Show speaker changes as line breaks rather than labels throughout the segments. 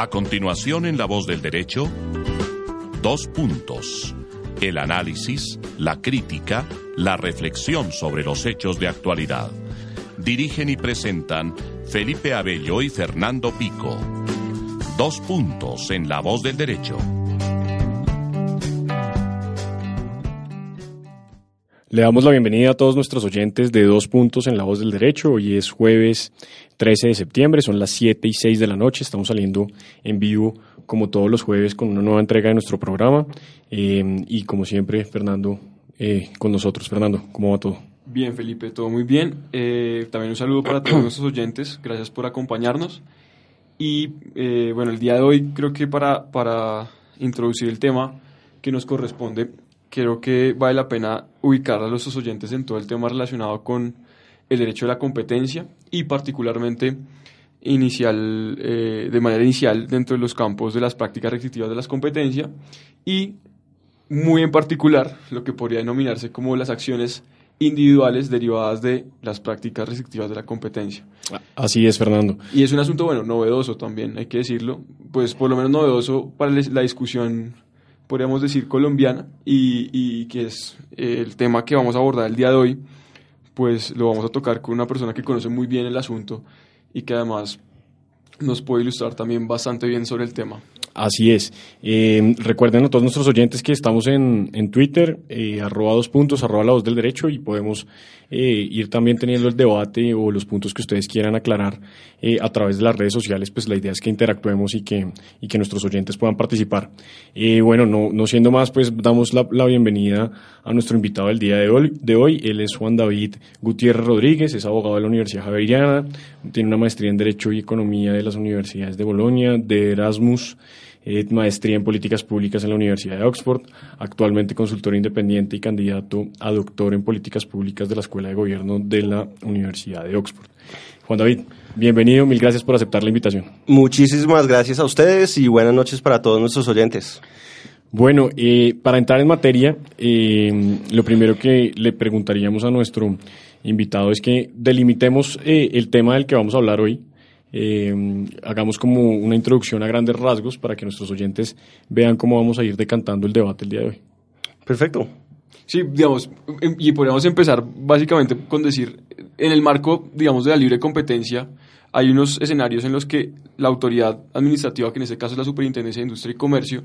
A continuación en La Voz del Derecho, dos puntos. El análisis, la crítica, la reflexión sobre los hechos de actualidad. Dirigen y presentan Felipe Abello y Fernando Pico. Dos puntos en La Voz del Derecho.
Le damos la bienvenida a todos nuestros oyentes de Dos Puntos en la Voz del Derecho. Hoy es jueves 13 de septiembre, son las 7 y 6 de la noche. Estamos saliendo en vivo, como todos los jueves, con una nueva entrega de nuestro programa. Eh, y como siempre, Fernando, eh, con nosotros. Fernando, ¿cómo va todo?
Bien, Felipe, todo muy bien. Eh, también un saludo para todos nuestros oyentes. Gracias por acompañarnos. Y eh, bueno, el día de hoy creo que para, para introducir el tema que nos corresponde, creo que vale la pena ubicar a nuestros oyentes en todo el tema relacionado con el derecho de la competencia y particularmente inicial, eh, de manera inicial dentro de los campos de las prácticas restrictivas de las competencias y muy en particular lo que podría denominarse como las acciones individuales derivadas de las prácticas restrictivas de la competencia.
Así es, Fernando.
Y es un asunto, bueno, novedoso también, hay que decirlo, pues por lo menos novedoso para la discusión podríamos decir, colombiana y, y que es el tema que vamos a abordar el día de hoy, pues lo vamos a tocar con una persona que conoce muy bien el asunto y que además nos puede ilustrar también bastante bien sobre el tema.
Así es. Eh, recuerden a todos nuestros oyentes que estamos en, en Twitter, eh, arroba dos puntos, arroba la voz del derecho y podemos eh, ir también teniendo el debate o los puntos que ustedes quieran aclarar eh, a través de las redes sociales. Pues la idea es que interactuemos y que, y que nuestros oyentes puedan participar. Bueno, no, no siendo más, pues damos la, la bienvenida a nuestro invitado del día de hoy, de hoy. Él es Juan David Gutiérrez Rodríguez, es abogado de la Universidad Javeriana, tiene una maestría en Derecho y Economía de las universidades de Bolonia, de Erasmus eh, maestría en políticas públicas en la Universidad de Oxford, actualmente consultor independiente y candidato a doctor en políticas públicas de la Escuela de Gobierno de la Universidad de Oxford. Juan David, bienvenido, mil gracias por aceptar la invitación.
Muchísimas gracias a ustedes y buenas noches para todos nuestros oyentes.
Bueno, eh, para entrar en materia, eh, lo primero que le preguntaríamos a nuestro invitado es que delimitemos eh, el tema del que vamos a hablar hoy, eh, hagamos como una introducción a grandes rasgos para que nuestros oyentes vean cómo vamos a ir decantando el debate el día de hoy.
Perfecto.
Sí, digamos, y podríamos empezar básicamente con decir, en el marco, digamos, de la libre competencia, hay unos escenarios en los que la autoridad administrativa, que en este caso es la Superintendencia de Industria y Comercio,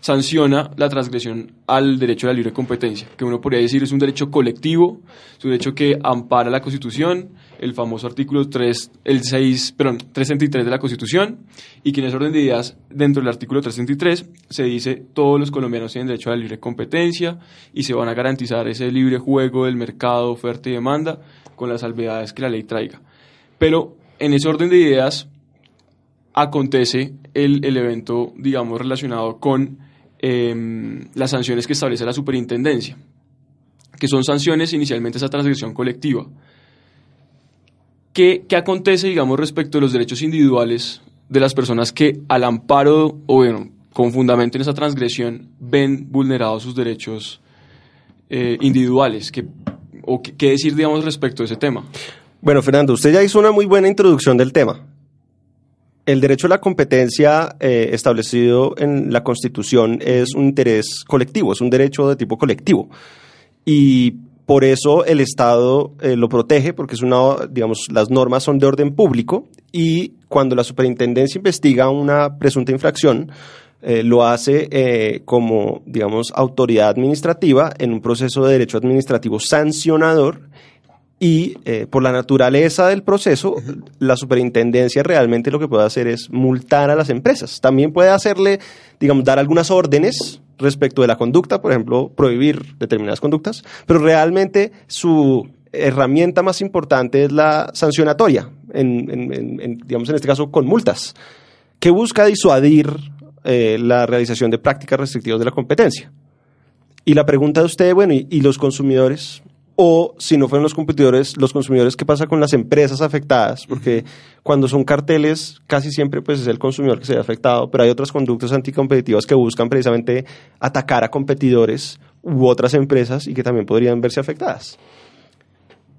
sanciona la transgresión al derecho a la libre competencia, que uno podría decir es un derecho colectivo, es un derecho que ampara la Constitución, el famoso artículo 3, el 6, perdón, 333 de la Constitución, y que en ese orden de ideas, dentro del artículo 333, se dice todos los colombianos tienen derecho a la libre competencia y se van a garantizar ese libre juego del mercado, oferta y demanda con las salvedades que la ley traiga. Pero en ese orden de ideas acontece el, el evento, digamos, relacionado con eh, las sanciones que establece la superintendencia, que son sanciones inicialmente esa transgresión colectiva. ¿Qué, ¿Qué, acontece, digamos, respecto de los derechos individuales de las personas que al amparo o, bueno, con fundamento en esa transgresión ven vulnerados sus derechos eh, individuales? ¿Qué, ¿O qué, qué decir, digamos, respecto de ese tema?
Bueno, Fernando, usted ya hizo una muy buena introducción del tema. El derecho a la competencia eh, establecido en la Constitución es un interés colectivo, es un derecho de tipo colectivo. Y por eso el Estado eh, lo protege, porque es una, digamos, las normas son de orden público y cuando la superintendencia investiga una presunta infracción, eh, lo hace como, digamos, autoridad administrativa en un proceso de derecho administrativo sancionador y eh, por la naturaleza del proceso, la superintendencia realmente lo que puede hacer es multar a las empresas. También puede hacerle, digamos, dar algunas órdenes respecto de la conducta, por ejemplo, prohibir determinadas conductas, pero realmente su herramienta más importante es la sancionatoria, en, digamos en este caso con multas, que busca disuadir eh, la realización de prácticas restrictivas de la competencia. Y la pregunta de usted, bueno, ¿y, los consumidores? O si no fueron los competidores, los consumidores, ¿qué pasa con las empresas afectadas? Porque cuando son carteles, casi siempre pues, es el consumidor que se ve afectado, pero hay otras conductas anticompetitivas que buscan precisamente atacar a competidores u otras empresas y que también podrían verse afectadas.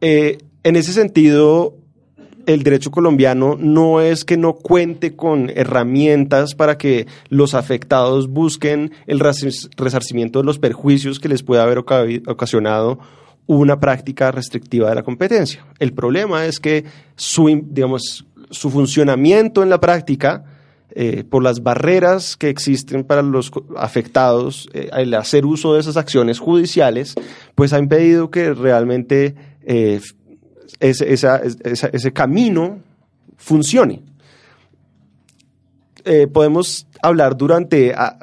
Eh, en ese sentido, el derecho colombiano no es que no cuente con herramientas para que los afectados busquen el resarcimiento de los perjuicios que les puede haber ocasionado una práctica restrictiva de la competencia. El problema es que su, digamos, su funcionamiento en la práctica, eh, por las barreras que existen para los afectados, eh, el hacer uso de esas acciones judiciales, pues ha impedido que realmente eh, ese, ese camino funcione. Eh, podemos hablar durante ah,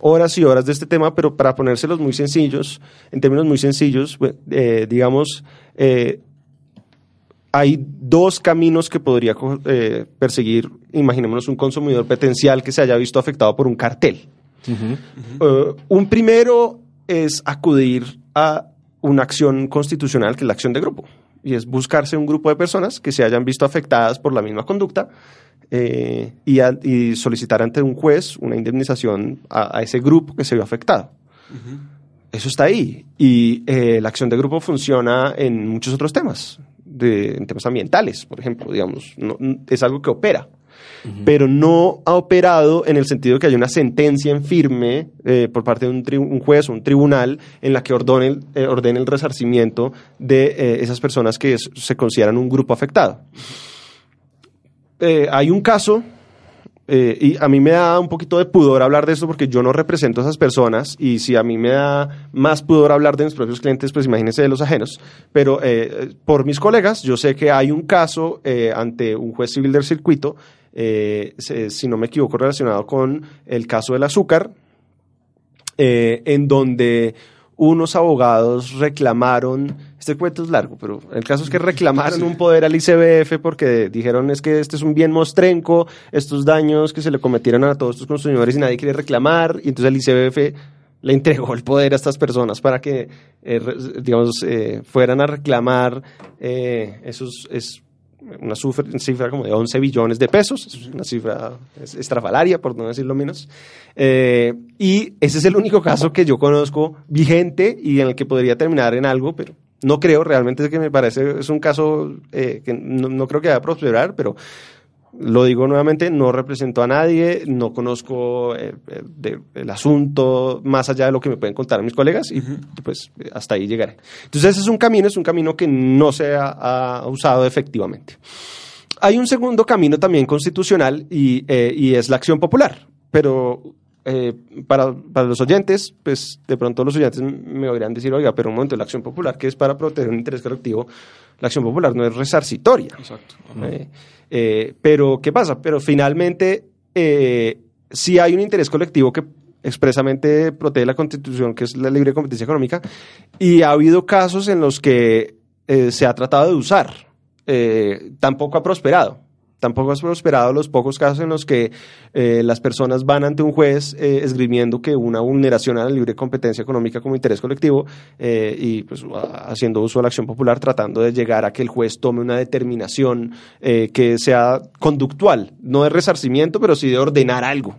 horas y horas de este tema, pero para ponérselos muy sencillos, en términos muy sencillos, eh, digamos, hay dos caminos que podría perseguir, imaginémonos un consumidor potencial que se haya visto afectado por un cartel. un primero es acudir a una acción constitucional que es la acción de grupo. Y es buscarse un grupo de personas que se hayan visto afectadas por la misma conducta eh, y, solicitar ante un juez una indemnización a, ese grupo que se vio afectado. Eso está ahí. Y eh, la acción de grupo funciona en muchos otros temas, de, en temas ambientales, por ejemplo, digamos. es algo que opera pero no ha operado en el sentido de que haya una sentencia en firme eh, por parte de un, juez o un tribunal en la que ordene, eh, ordene el resarcimiento de eh, esas personas que se consideran un grupo afectado. Hay un caso y a mí me da un poquito de pudor hablar de esto porque yo no represento a esas personas y si a mí me da más pudor hablar de mis propios clientes, pues imagínense de los ajenos. Pero por mis colegas, yo sé que hay un caso ante un juez civil del circuito eh, si no me equivoco, relacionado con el caso del azúcar, eh, en donde unos abogados reclamaron, este cuento es largo, pero el caso es que reclamaron un poder al ICBF porque dijeron es que este es un bien mostrenco, estos daños que se le cometieron a todos estos consumidores y nadie quiere reclamar, y entonces el ICBF le entregó el poder a estas personas para que, eh, digamos, fueran a reclamar esos, una cifra como de 11 billones de pesos, es una cifra estrafalaria, por no decirlo menos. Eh, y ese es el único caso que yo conozco vigente y en el que podría terminar en algo, pero no creo, realmente que me parece, es un caso eh, que no, no, creo que vaya a prosperar, pero lo digo nuevamente, no represento a nadie, no conozco eh, eh, el asunto más allá de lo que me pueden contar mis colegas y pues hasta ahí llegaré. Entonces ese es un camino, es un camino que no se ha, usado efectivamente. Hay un segundo camino también constitucional y, eh, es la acción popular, pero para, los oyentes, pues de pronto los oyentes me oirán decir, oiga, pero un momento, la acción popular, que es para proteger un interés colectivo, la acción popular no es resarcitoria. Exacto. Eh, pero, ¿qué pasa? Pero finalmente, eh, si hay un interés colectivo que expresamente protege la Constitución, que es la libre competencia económica, y ha habido casos en los que eh, se ha tratado de usar, tampoco ha prosperado tampoco has prosperado los pocos casos en los que eh, las personas van ante un juez eh, esgrimiendo que una vulneración a la libre competencia económica como interés colectivo eh, y pues haciendo uso de la acción popular tratando de llegar a que el juez tome una determinación que sea conductual, no de resarcimiento, pero sí de ordenar algo.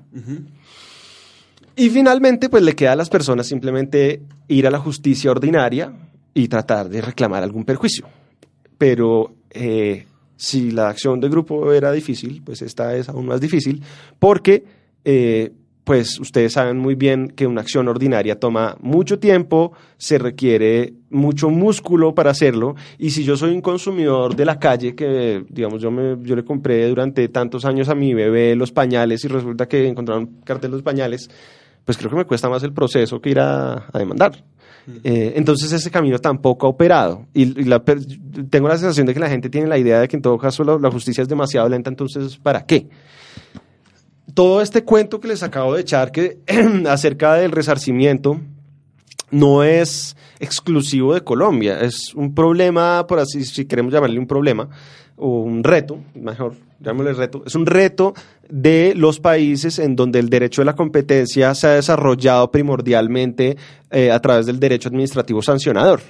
Y finalmente, pues le queda a las personas simplemente ir a la justicia ordinaria y tratar de reclamar algún perjuicio. Pero si la acción de grupo era difícil, pues esta es aún más difícil, porque eh, pues ustedes saben muy bien que una acción ordinaria toma mucho tiempo, se requiere mucho músculo para hacerlo, y si yo soy un consumidor de la calle, que digamos yo, me, yo le compré durante tantos años a mi bebé los pañales y resulta que encontraron cartel los pañales, pues creo que me cuesta más el proceso que ir a demandar. Eh, entonces ese camino tampoco ha operado. Y, tengo la sensación de que la gente tiene la idea de que en todo caso la, justicia es demasiado lenta, entonces ¿para qué? Todo este cuento que les acabo de echar que, acerca del resarcimiento no es exclusivo de Colombia, es un problema, por así, si queremos llamarle un problema, o un reto, mejor llamémosle reto, es un reto de los países en donde el derecho de la competencia se ha desarrollado primordialmente eh, a través del derecho administrativo sancionador.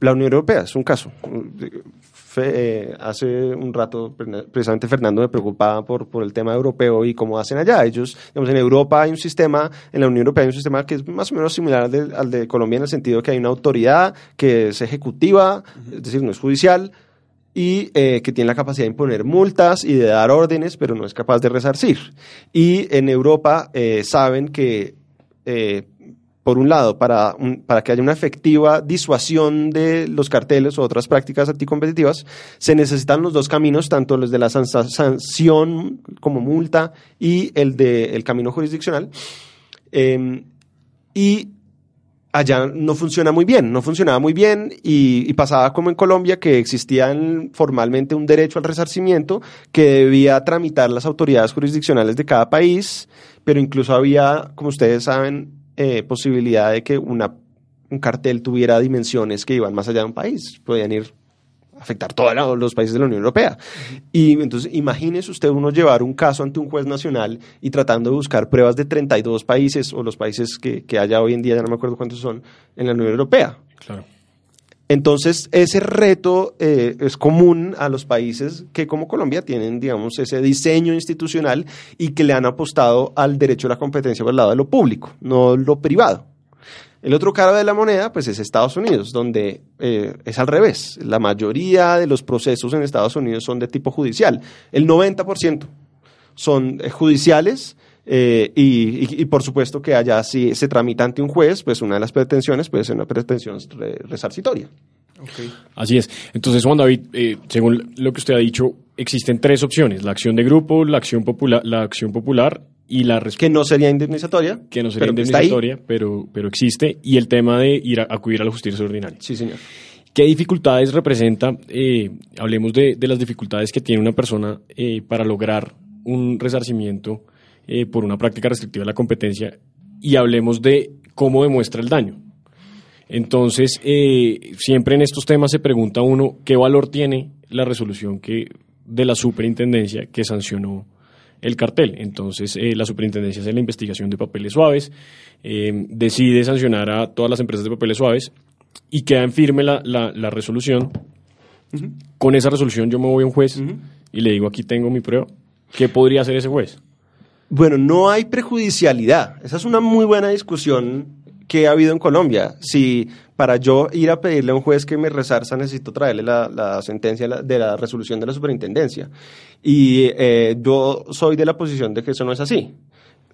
La Unión Europea es un caso. Eh, hace un rato, precisamente Fernando me preocupaba por, por el tema europeo y cómo hacen allá. Ellos, digamos, en Europa hay un sistema, en la Unión Europea hay un sistema que es más o menos similar al de, al de Colombia en el sentido que hay una autoridad que es ejecutiva, es decir, no es judicial, y eh, que tiene la capacidad de imponer multas y de dar órdenes, pero no es capaz de resarcir. Y en Europa eh, saben que por un lado, para, para que haya una efectiva disuasión de los carteles o otras prácticas anticompetitivas, se necesitan los dos caminos, tanto los de la sanción como multa y el del el camino jurisdiccional. Em, y allá no funciona muy bien, no funcionaba muy bien y, pasaba como en Colombia que existía formalmente un derecho al resarcimiento que debía tramitar las autoridades jurisdiccionales de cada país, pero incluso había, como ustedes saben, eh, posibilidad de que una, un cartel tuviera dimensiones que iban más allá de un país, podían ir afectar todos los países de la Unión Europea. Y entonces imagínese usted uno llevar un caso ante un juez nacional y tratando de buscar pruebas de 32 países o los países que, que haya hoy en día, ya no me acuerdo cuántos son, en la Unión Europea.
Claro.
Entonces, ese reto eh, es común a los países que como Colombia tienen, digamos, ese diseño institucional y que le han apostado al derecho a la competencia por el lado de lo público, no lo privado. El otro cara de la moneda, pues es Estados Unidos, donde eh, es al revés. La mayoría de los procesos en Estados Unidos son de tipo judicial. El 90% son eh, judiciales eh, y, por supuesto que allá si se tramita ante un juez, pues una de las pretensiones puede ser una pretensión resarcitoria.
Así es. Entonces, Juan David, eh, según lo que usted ha dicho, existen tres opciones: la acción de grupo, la acción popular, la acción popular y la
que no sería indemnizatoria,
que no sería indemnizatoria, pero pero existe y el tema de ir a acudir a la justicia ordinaria.
Sí, señor.
¿Qué dificultades representa? Eh, hablemos de, de, las dificultades que tiene una persona para lograr un resarcimiento eh, por una práctica restrictiva de la competencia y hablemos de cómo demuestra el daño. Entonces, eh, siempre en estos temas se pregunta uno qué valor tiene la resolución que, de la superintendencia que sancionó el cartel. Entonces, eh, la superintendencia hace la investigación de papeles suaves, decide sancionar a todas las empresas de papeles suaves y queda en firme la, la, resolución. Con esa resolución yo me voy a un juez y le digo, aquí tengo mi prueba. ¿Qué podría hacer ese juez?
Bueno, no hay prejudicialidad. Esa es una muy buena discusión que ha habido en Colombia. Si para yo ir a pedirle a un juez que me resarza necesito traerle la, sentencia de la resolución de la superintendencia. Y eh, yo soy de la posición de que eso no es así.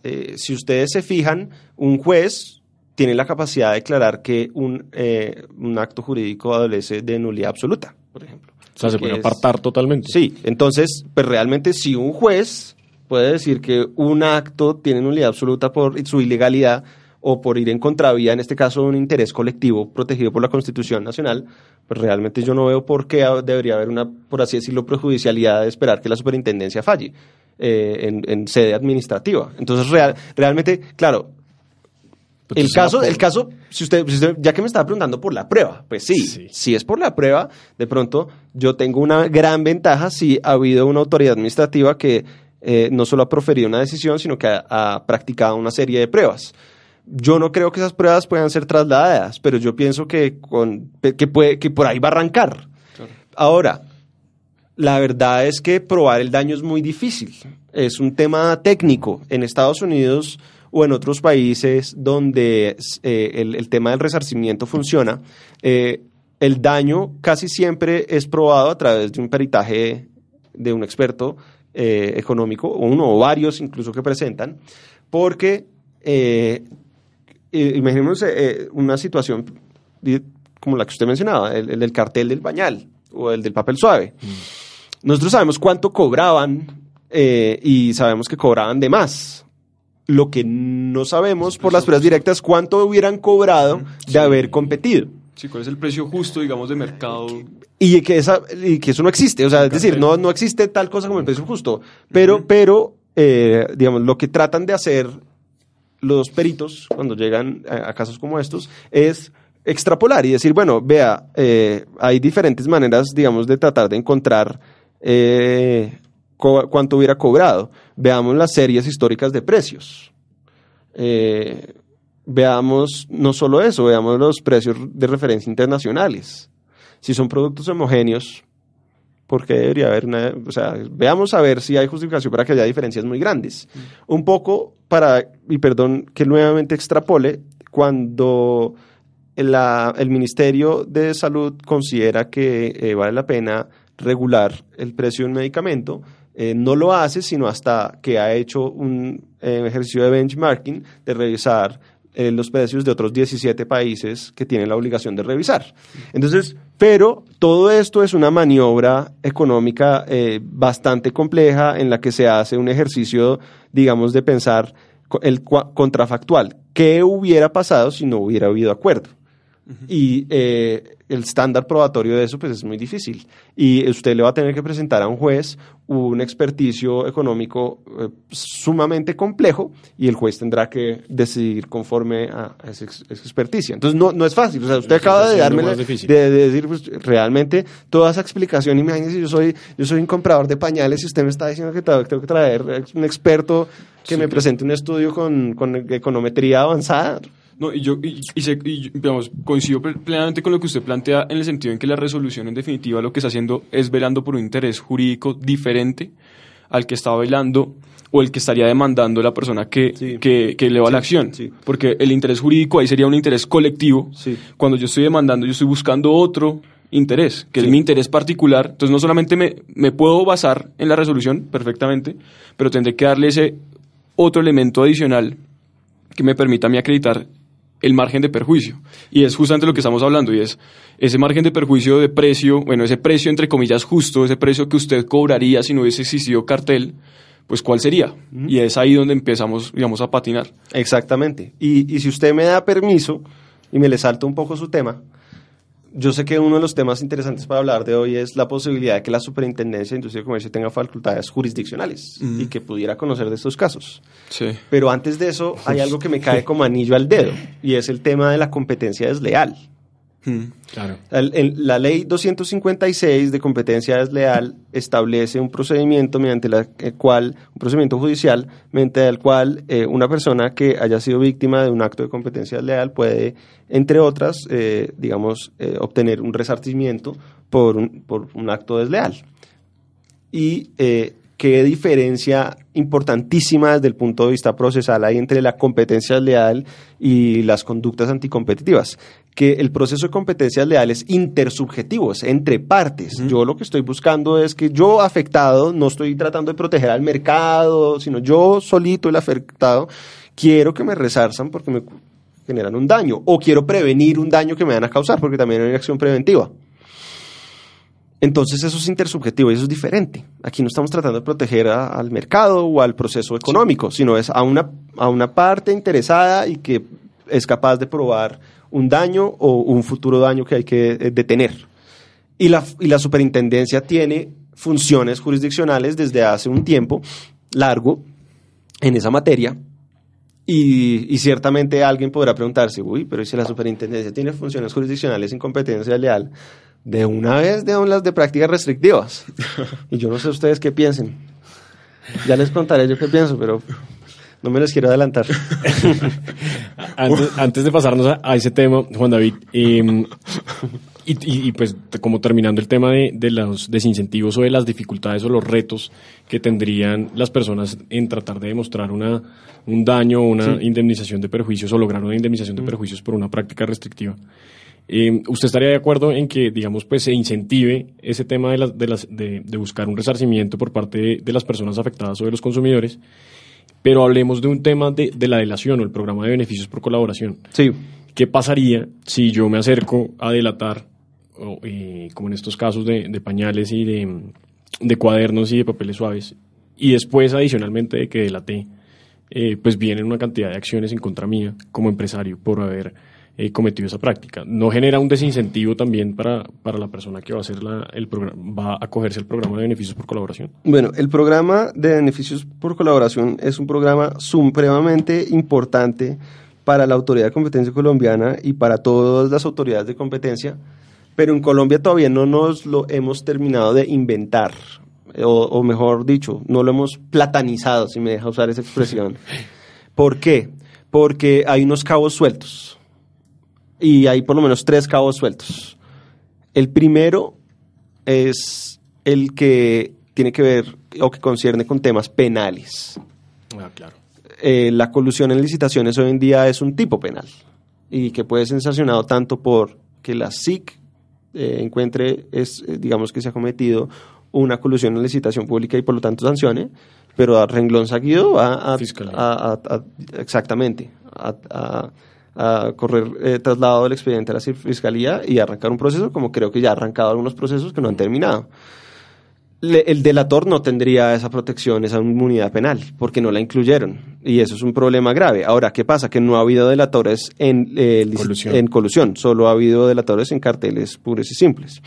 Eh, si ustedes se fijan, un juez tiene la capacidad de declarar que un, eh, un acto jurídico adolece de nulidad absoluta, por ejemplo.
O sea, se puede apartar totalmente.
Sí, entonces, pues realmente si un juez puede decir que un acto tiene nulidad absoluta por su ilegalidad o por ir en contravía, en este caso, un interés colectivo protegido por la Constitución Nacional, pues realmente yo no veo por qué debería haber una, por así decirlo, prejudicialidad de esperar que la superintendencia falle eh, en, sede administrativa. Entonces, real, realmente, claro, el caso, el caso si usted, ya que me estaba preguntando por la prueba, pues sí, sí, si es por la prueba, de pronto yo tengo una gran ventaja si ha habido una autoridad administrativa que eh, no solo ha proferido una decisión, sino que ha, practicado una serie de pruebas. Yo no creo que esas pruebas puedan ser trasladadas, pero yo pienso que, con, que, puede, que por ahí va a arrancar. Ahora, la verdad es que probar el daño es muy difícil. Es un tema técnico. En Estados Unidos o en otros países donde eh, el, tema del resarcimiento funciona, eh, el daño casi siempre es probado a través de un peritaje de un experto eh, económico, uno o varios incluso que presentan, porque eh, imaginemos eh, una situación como la que usted mencionaba, el, del cartel del bañal o el del papel suave. Mm. Nosotros sabemos cuánto cobraban y sabemos que cobraban de más. Lo que no sabemos por las pruebas directas cuánto hubieran cobrado de haber competido.
Sí, cuál es el precio justo, digamos, de mercado.
Y que, esa, y que eso no existe, o sea, es decir, no, no existe tal cosa como el precio justo, pero, pero eh, digamos, lo que tratan de hacer los peritos, cuando llegan a, casos como estos, es extrapolar y decir, bueno, vea, eh, hay diferentes maneras, digamos, de tratar de encontrar eh, cuánto hubiera cobrado. Veamos las series históricas de precios. Eh, veamos no solo eso, veamos los precios de referencia internacionales. Si son productos homogéneos, ¿por qué debería haber una, o sea, veamos a ver si hay justificación para que haya diferencias muy grandes. Un poco para, y perdón que nuevamente extrapole, cuando la- el Ministerio de Salud considera que eh, vale la pena regular el precio de un medicamento, eh, no lo hace sino hasta que ha hecho un eh, ejercicio de benchmarking de revisar eh, los precios de otros 17 países que tienen la obligación de revisar. Entonces, pero todo esto es una maniobra económica eh, bastante compleja en la que se hace un ejercicio, digamos, de pensar el contrafactual. ¿Qué hubiera pasado si no hubiera habido acuerdo? Y eh, el estándar probatorio de eso pues es muy difícil. Y usted le va a tener que presentar a un juez un experticio económico eh, sumamente complejo y el juez tendrá que decidir conforme a a esa, ex- esa experticia. Entonces no, no es fácil. O sea, usted acaba de darme de, de decir pues, realmente toda esa explicación. Imagínese, yo soy, yo soy un comprador de pañales y usted me está diciendo que tengo que traer un experto que me presente un estudio con, con econometría avanzada.
No, y yo y, y y, digamos, coincido ple- plenamente con lo que usted plantea en el sentido en que la resolución en definitiva lo que está haciendo es velando por un interés jurídico diferente al que está velando o el que estaría demandando la persona que,
Sí.
que, que eleva la acción.
sí.
Porque el interés jurídico ahí sería un interés colectivo. Cuando yo estoy demandando, yo estoy buscando otro interés, que es mi interés particular. Entonces no solamente me, me puedo basar en la resolución perfectamente, pero tendré que darle ese otro elemento adicional que me permita a mí acreditar el margen de perjuicio. Y es justamente lo que estamos hablando, y es ese margen de perjuicio de precio, bueno, ese precio entre comillas justo, ese precio que usted cobraría si no hubiese existido cartel, pues cuál sería. Y es ahí donde empezamos, digamos, a patinar.
Exactamente. Y, y si usted me da permiso y me le salta un poco su tema, yo sé que uno de los temas interesantes para hablar de hoy es la posibilidad de que la Superintendencia de Industria y Comercio tenga facultades jurisdiccionales y que pudiera conocer de estos casos.
Sí.
Pero antes de eso hay algo que me cae como anillo al dedo y es el tema de la competencia desleal.
Claro.
El- el- la ley 256 de competencia desleal establece un procedimiento mediante la el cual, un procedimiento judicial, mediante el cual eh, una persona que haya sido víctima de un acto de competencia desleal puede, entre otras, eh, digamos, eh, obtener un resarcimiento por un, por un acto desleal. Y eh, qué diferencia importantísima desde el punto de vista procesal hay entre la competencia leal y las conductas anticompetitivas. Que el proceso de competencias leales es intersubjetivo, es entre partes. Yo lo que estoy buscando es que yo afectado, no estoy tratando de proteger al mercado, sino yo solito el afectado, quiero que me resarzan porque me generan un daño o quiero prevenir un daño que me van a causar porque también hay una acción preventiva. Entonces eso es intersubjetivo y eso es diferente. Aquí no estamos tratando de proteger a- al mercado o al proceso económico, sino es a una, a una parte interesada y que es capaz de probar un daño o un futuro daño que hay que eh, detener. Y la, y la superintendencia tiene funciones jurisdiccionales desde hace un tiempo largo en esa materia. Y, y ciertamente alguien podrá preguntarse, uy, pero ¿y si la superintendencia tiene funciones jurisdiccionales sin competencia leal, de una vez de las de prácticas restrictivas. y yo no sé ustedes qué piensen. Ya les contaré yo qué pienso, pero no me les quiero adelantar.
Antes, antes de pasarnos a, a ese tema, Juan David, eh, y, y- y, pues como terminando el tema de, de los desincentivos o de las dificultades o los retos que tendrían las personas en tratar de demostrar una, un daño o una indemnización de perjuicios o lograr una indemnización de perjuicios por una práctica restrictiva. Eh, ¿Usted estaría de acuerdo en que, digamos, pues se incentive ese tema de, de, las, de, de buscar un resarcimiento por parte de, de las personas afectadas o de los consumidores? Pero hablemos de un tema de, de la delación o el programa de beneficios por colaboración.
Sí.
¿Qué pasaría si yo me acerco a delatar, eh, como en estos casos de, pañales y de, de cuadernos y de papeles suaves, y después, adicionalmente de que delaté, eh, pues vienen una cantidad de acciones en contra mía como empresario por haber eh, cometido esa práctica. ¿No genera un desincentivo también para, para la persona que va a hacer la, el va a acogerse al programa de beneficios por colaboración?
Bueno, el programa de beneficios por colaboración es un programa supremamente importante para la Autoridad de Competencia Colombiana y para todas las autoridades de competencia, pero en Colombia todavía no nos lo hemos terminado de inventar, o, o mejor dicho, no lo hemos platanizado, si me deja usar esa expresión. ¿Por qué? Porque hay unos cabos sueltos y hay por lo menos tres cabos sueltos. El primero es el que tiene que ver o que concierne con temas penales.
Ah, claro.
Eh, la colusión en licitaciones hoy en día es un tipo penal y que puede ser sancionado tanto por que la SIC eh, encuentre, es, eh, digamos que se ha cometido una colusión en licitación pública y por lo tanto sancione, pero a renglón seguido va a,
Fiscalía.
a- a- a- exactamente a, a- correr eh, traslado del expediente a la fiscalía y arrancar un proceso como creo que ya ha arrancado algunos procesos que no han terminado. Le- el delator no tendría esa protección, esa inmunidad penal, porque no la incluyeron. Y eso es un problema grave. Ahora, ¿qué pasa? Que no ha habido delatores en, eh,
Colusión.
en colusión, solo ha habido delatores en carteles puros y simples.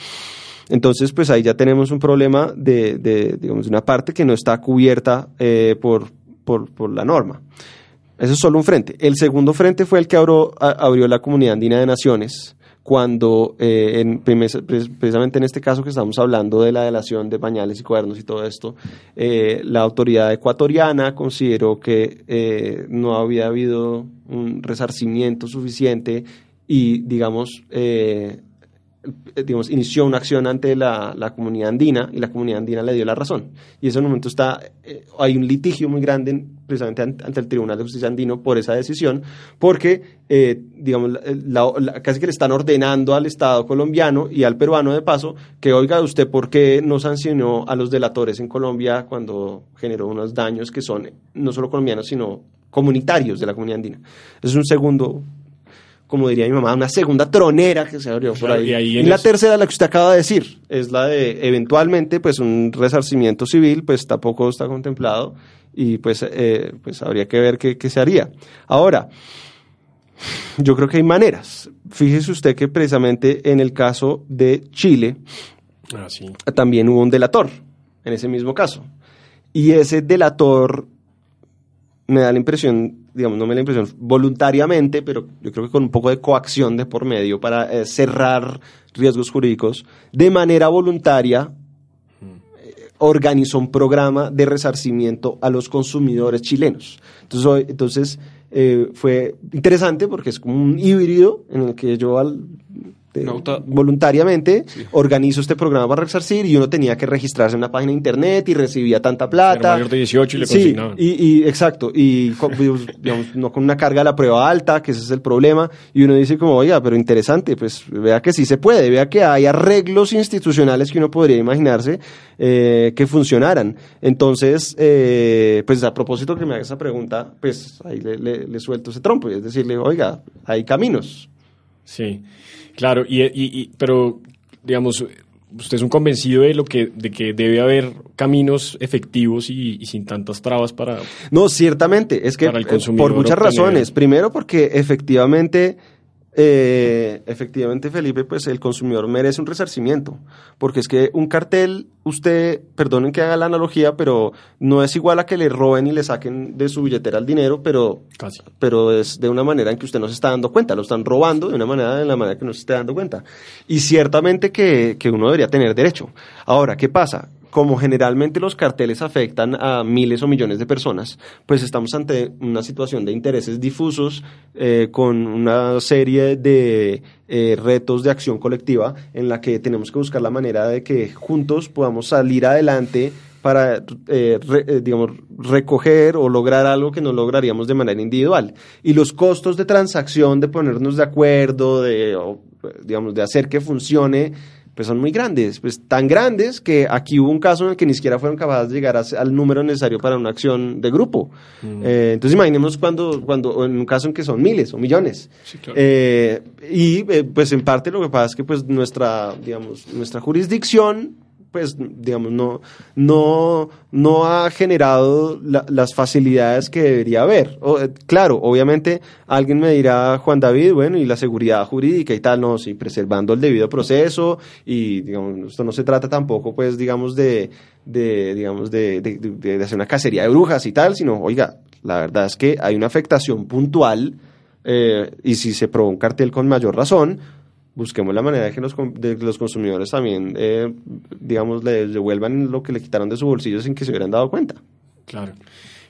Entonces, pues ahí ya tenemos un problema de, de, digamos, una parte que no está cubierta eh, por, por, por la norma. Eso es solo un frente. El segundo frente fue el que abrió, abrió la Comunidad Andina de Naciones, cuando, eh, en, precisamente en este caso que estamos hablando de la delación de pañales y cuadernos y todo esto, eh, la autoridad ecuatoriana consideró que eh, no había habido un resarcimiento suficiente y, digamos, digamos, inició una acción ante la, la comunidad andina y la comunidad andina le dio la razón. Y en ese momento está, eh, hay un litigio muy grande en- precisamente ante, el Tribunal de Justicia andino por esa decisión, porque, eh, digamos, la- la- casi que le están ordenando al Estado colombiano y al peruano de paso que, oiga, usted, ¿por qué no sancionó a los delatores en Colombia cuando generó unos daños que son no solo colombianos, sino comunitarios de la comunidad andina? Es un segundo como diría mi mamá, una segunda tronera que se abrió por
Claro,
ahí.
y ahí
Y, la tercera, la que usted acaba de decir, es la de eventualmente, pues un resarcimiento civil, pues tampoco está contemplado y pues, eh, pues habría que ver qué, qué se haría. Ahora, yo creo que hay maneras. Fíjese usted que precisamente en el caso de Chile
Ah, sí.
también hubo un delator en ese mismo caso. Y ese delator me da la impresión, digamos, no me da la impresión voluntariamente, pero yo creo que con un poco de coacción de por medio para eh, cerrar riesgos jurídicos, de manera voluntaria eh, organizó un programa de resarcimiento a los consumidores chilenos. Entonces, entonces eh, fue interesante porque es como un híbrido en el que yo al, de- voluntariamente organizo este programa para resarcir y uno tenía que registrarse en una página de internet y recibía tanta plata.
Era mayor de 18 y le
Sí, y, y exacto, y con, digamos, no con una carga de la prueba alta, que ese es el problema, y uno dice como, oiga, pero interesante, pues vea que sí se puede, vea que hay arreglos institucionales que uno podría imaginarse eh, que funcionaran. Entonces, eh, pues a propósito que me haga esa pregunta, pues ahí le, le- le suelto ese trompo, y es decirle, oiga, hay caminos.
Sí, claro, y, y- y- pero digamos, usted es un convencido de lo que, de que debe haber caminos efectivos y, y sin tantas trabas para
No, ciertamente, es que eh, por muchas
obtener-
razones. Primero porque efectivamente, eh, efectivamente Felipe, pues el consumidor merece un resarcimiento, porque es que un cartel, usted, perdonen que haga la analogía, pero no es igual a que le roben y le saquen de su billetera el dinero, pero
casi.
pero es de una manera en que usted no se está dando cuenta, lo están robando de una manera de la manera que no se esté dando cuenta. Y ciertamente que, que uno debería tener derecho. Ahora, ¿qué pasa? Como generalmente los carteles afectan a miles o millones de personas, pues estamos ante una situación de intereses difusos eh, con una serie de eh, retos de acción colectiva en la que tenemos que buscar la manera de que juntos podamos salir adelante para, eh, digamos, recoger o lograr algo que no lograríamos de manera individual. Y los costos de transacción, de ponernos de acuerdo, de, o, digamos, de hacer que funcione, pues son muy grandes, pues tan grandes que aquí hubo un caso en el que ni siquiera fueron capaces de llegar a- al número necesario para una acción de grupo. Eh, entonces imaginemos cuando, cuando, en un caso en que son miles o millones.
Sí, claro.
Eh, y eh, pues en parte lo que pasa es que pues nuestra, digamos, nuestra jurisdicción pues, digamos, no, no, no ha generado la- las facilidades que debería haber. Eh, claro, obviamente alguien me dirá, Juan David, bueno, y la seguridad jurídica y tal, no, sí, preservando el debido proceso y, digamos, esto no se trata tampoco, pues, digamos, de, de digamos, de- de hacer una cacería de brujas y tal, sino, oiga, la verdad es que hay una afectación puntual eh, y si se probó un cartel con mayor razón, busquemos la manera de que los, com- de que los consumidores también, eh, digamos, le devuelvan lo que le quitaron de su bolsillo sin que se hubieran dado cuenta.
Claro.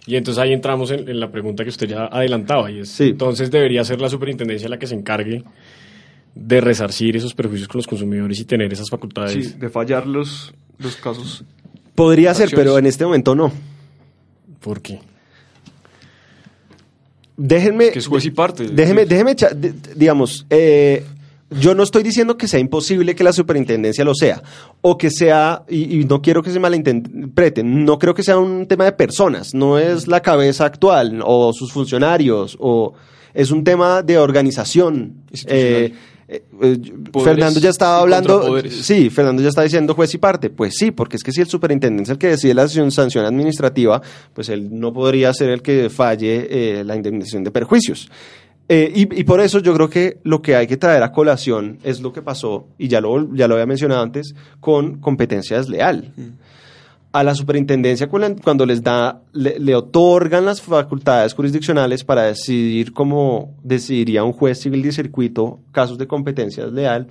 Y entonces ahí entramos en, en la pregunta que usted ya adelantaba, y es,
Sí.
entonces debería ser la superintendencia la que se encargue de resarcir esos perjuicios con los consumidores y tener esas facultades.
Sí, de fallar los, los casos.
Podría ser, pero en este momento no.
¿Por qué?
Déjenme.
Que es juez y parte.
Déjeme, déjeme, echa- de- de- digamos, eh, yo no estoy diciendo que sea imposible que la superintendencia lo sea, o que sea, y, y no quiero que se malinterpreten, no creo que sea un tema de personas, no es la cabeza actual, o sus funcionarios, o es un tema de organización. Eh, eh, eh, Fernando ya estaba hablando, sí, Fernando ya está diciendo juez y parte, pues sí, porque es que si el superintendente es el que decide la sanción- sanción administrativa, pues él no podría ser el que falle eh, la indemnización de perjuicios. Eh, y, y por eso yo creo que lo que hay que traer a colación es lo que pasó, y ya lo, ya lo había mencionado antes, con competencia desleal. A la superintendencia cuando cuando les da, le, le otorgan las facultades jurisdiccionales para decidir cómo decidiría un juez civil de circuito casos de competencia desleal.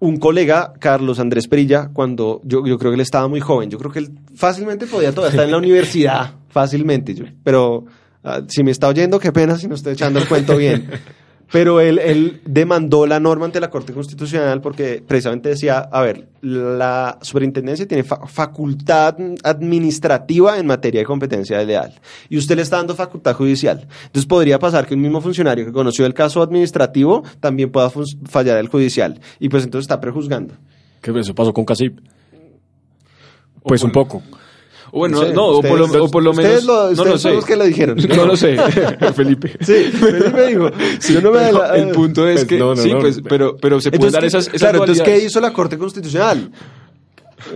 Un colega, Carlos Andrés Perilla, cuando yo, yo creo que él estaba muy joven, yo creo que él fácilmente podía todavía estar en la universidad, fácilmente, yo- pero ah, si me está oyendo, qué pena si no estoy echando el cuento bien. Pero él, él demandó la norma ante la Corte Constitucional porque precisamente decía, a ver, la superintendencia tiene fa- facultad administrativa en materia de competencia desleal y usted le está dando facultad judicial. Entonces podría pasar que un mismo funcionario que conoció el caso administrativo también pueda fallar el judicial y pues entonces está prejuzgando.
Que eso pasó con Casip. Pues un poco.
O bueno,
No sé,
no, o, por lo, o por lo
ustedes
menos.
lo-
no
ustedes
lo sé.
los que lo dijeron.
No lo sé, Felipe.
Sí, Felipe dijo, si yo no me adela-
el punto es
Pues
que
no, no,
sí,
no.
pues, pero, pero se pueden
Entonces,
dar
¿qué-
esas, esas
claro, entonces, ¿qué hizo la Corte Constitucional?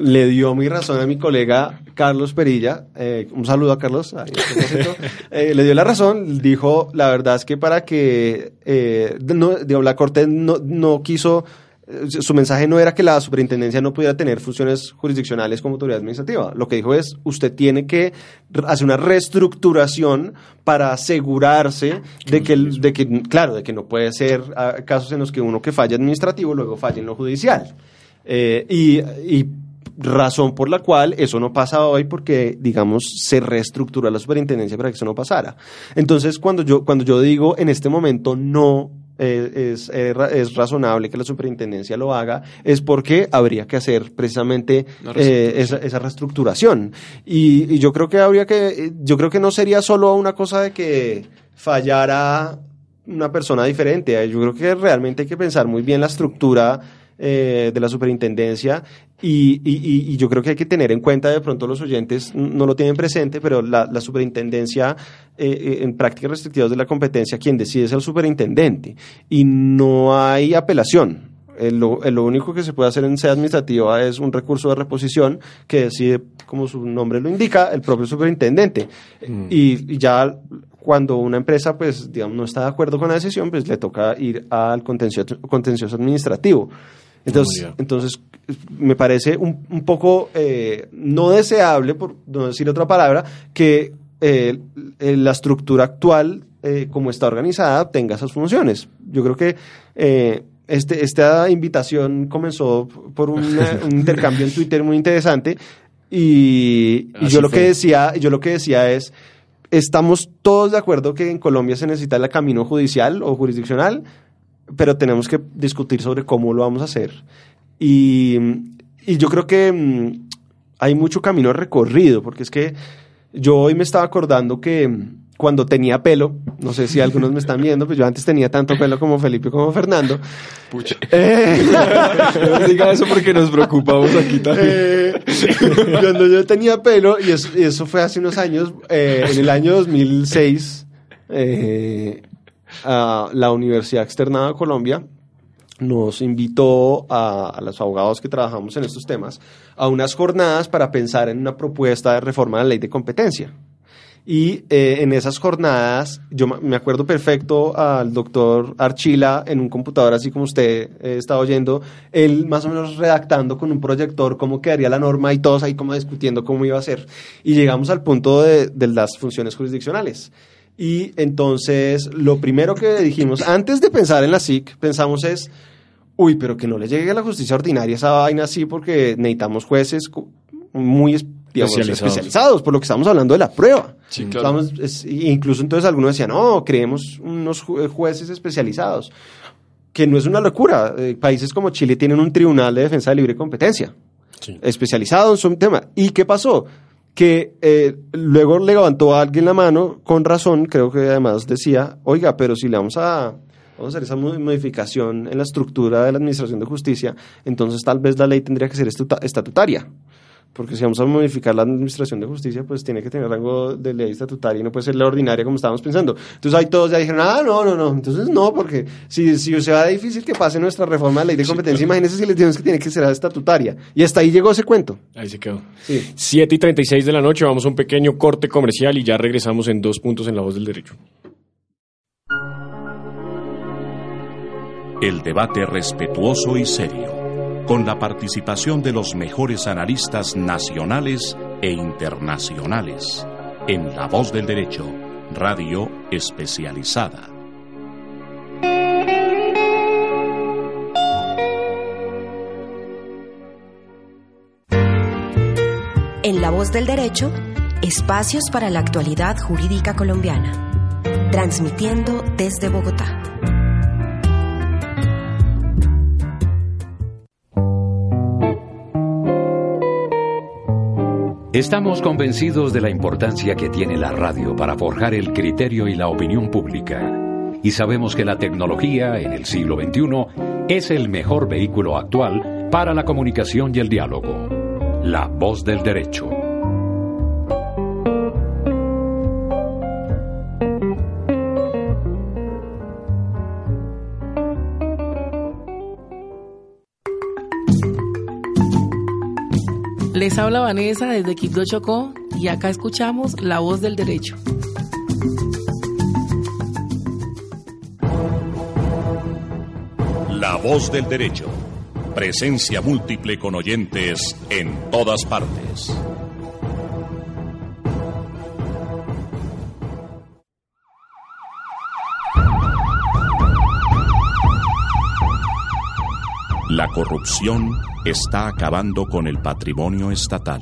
Le dio mi razón a mi colega Carlos Perilla. eh, un saludo a Carlos. ahí. Eh, le dio la razón. Dijo, la verdad es que para que eh, no, digo, la Corte no, no quiso. Eh, Su mensaje no era que la superintendencia no pudiera tener funciones jurisdiccionales como autoridad administrativa. Lo que dijo es, usted tiene que hacer una reestructuración para asegurarse de que, de que, claro, de que no puede ser ah, casos en los que uno que falla administrativo luego falle en lo judicial. Eh, y, y razón por la cual eso no pasa hoy porque, digamos, se reestructuró la superintendencia para que eso no pasara. Entonces, cuando yo, cuando yo digo en este momento no eh, es, eh, es razonable que la superintendencia lo haga, es porque habría que hacer precisamente eh, esa, esa reestructuración. Y, y yo creo que habría que, yo creo que no sería solo una cosa de que fallara una persona diferente. Yo creo que realmente hay que pensar muy bien la estructura eh, de la superintendencia y, y- yo creo que hay que tener en cuenta, de pronto los oyentes no lo tienen presente, pero la, la superintendencia eh, eh, en prácticas restrictivas de la competencia, quien decide es el superintendente y no hay apelación. Eh, lo, lo único que se puede hacer en sede administrativa es un recurso de reposición que decide, como su nombre lo indica, el propio superintendente. Y, y ya cuando una empresa, pues, digamos, no está de acuerdo con la decisión, pues le toca ir al contencioso, contencioso administrativo. Entonces, entonces me parece un, un poco eh, no deseable, por no decir otra palabra, que eh, eh, la estructura actual, eh, como está organizada, tenga esas funciones. Yo creo que eh, este, esta invitación comenzó por una- un intercambio en Twitter muy interesante y, yo lo que decía, yo lo que decía es estamos todos de acuerdo que en Colombia se necesita el camino judicial o jurisdiccional, pero tenemos que discutir sobre cómo lo vamos a hacer. Y, y yo creo que mm, hay mucho camino recorrido, porque es que yo hoy me estaba acordando que mm, cuando tenía pelo, no sé si algunos me están viendo, pues yo antes tenía tanto pelo como Felipe como Fernando.
Pucha.
Eh,
No diga eso porque nos preocupamos aquí también.
eh, cuando yo tenía pelo, y eso, y eso fue hace unos años, eh, en el año 2006, la Universidad Externada de Colombia nos invitó a, los abogados que trabajamos en estos temas a unas jornadas para pensar en una propuesta de reforma de la ley de competencia. Y eh, en esas jornadas, yo me acuerdo perfecto al doctor Archila en un computador, así como usted eh, estaba oyendo, él más o menos redactando con un proyector cómo quedaría la norma y todos ahí como discutiendo cómo iba a ser. Y llegamos al punto de las funciones jurisdiccionales. Y entonces, lo primero que dijimos, antes de pensar en la SIC, pensamos es, uy, pero que no le llegue a la justicia ordinaria esa vaina así porque necesitamos jueces muy especializados. por lo que estamos hablando de la prueba. incluso entonces algunos decían, no, creemos unos jueces especializados, que no es una locura. Eh, países como Chile tienen un tribunal de defensa de libre competencia, especializado en su tema. ¿Y qué pasó? Que eh, luego le levantó a alguien la mano, con razón, creo que además decía, oiga, pero si le vamos a, vamos a hacer esa modificación en la estructura de la Administración de Justicia, entonces tal vez la ley tendría que ser estatutaria porque si vamos a modificar la administración de justicia, pues tiene que tener rango de ley estatutaria y no puede ser la ordinaria como estábamos pensando. Entonces ahí todos ya dijeron, ah, no, no, no, entonces no, porque si, si sea difícil que pase nuestra reforma de ley de competencia, imagínense si le decimos que tiene que ser estatutaria. Y hasta ahí llegó ese cuento.
Ahí se quedó. Sí. 7 y 36 de la noche, vamos a un pequeño corte comercial y ya regresamos en dos puntos en la voz del derecho.
El debate respetuoso y serio con la participación de los mejores analistas nacionales e internacionales en La Voz del Derecho, radio especializada.
En La Voz del Derecho, espacios para la actualidad jurídica colombiana, transmitiendo desde Bogotá.
Estamos convencidos de la importancia que tiene la radio para forjar el criterio y la opinión pública. Y sabemos que la tecnología en el siglo XXI es el mejor vehículo actual para la comunicación y el diálogo. La voz del derecho.
Les habla Vanessa desde Quibdó Chocó y acá escuchamos La Voz del Derecho.
La Voz del Derecho. Presencia múltiple con oyentes en todas partes. La corrupción está acabando con el patrimonio estatal,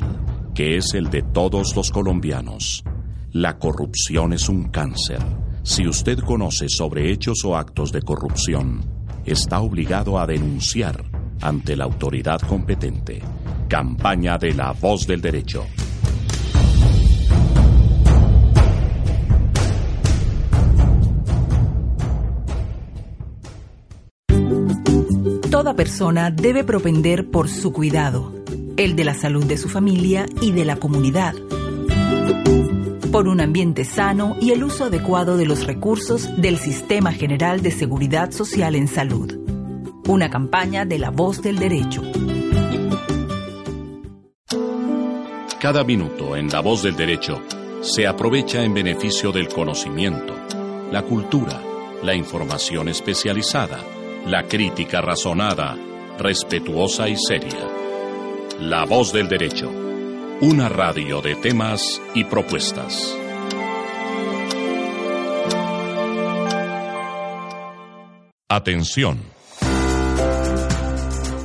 que es el de todos los colombianos. La corrupción es un cáncer. Si usted conoce sobre hechos o actos de corrupción, está obligado a denunciar ante la autoridad competente. Campaña de la voz del derecho.
Toda persona debe propender por su cuidado, el de la salud de su familia y de la comunidad, por un ambiente sano y el uso adecuado de los recursos del Sistema General de Seguridad Social en Salud. Una campaña de la voz del derecho.
Cada minuto en La Voz del Derecho se aprovecha en beneficio del conocimiento, la cultura, la información especializada, la crítica razonada, respetuosa y seria. La voz del derecho. Una radio de temas y propuestas. Atención.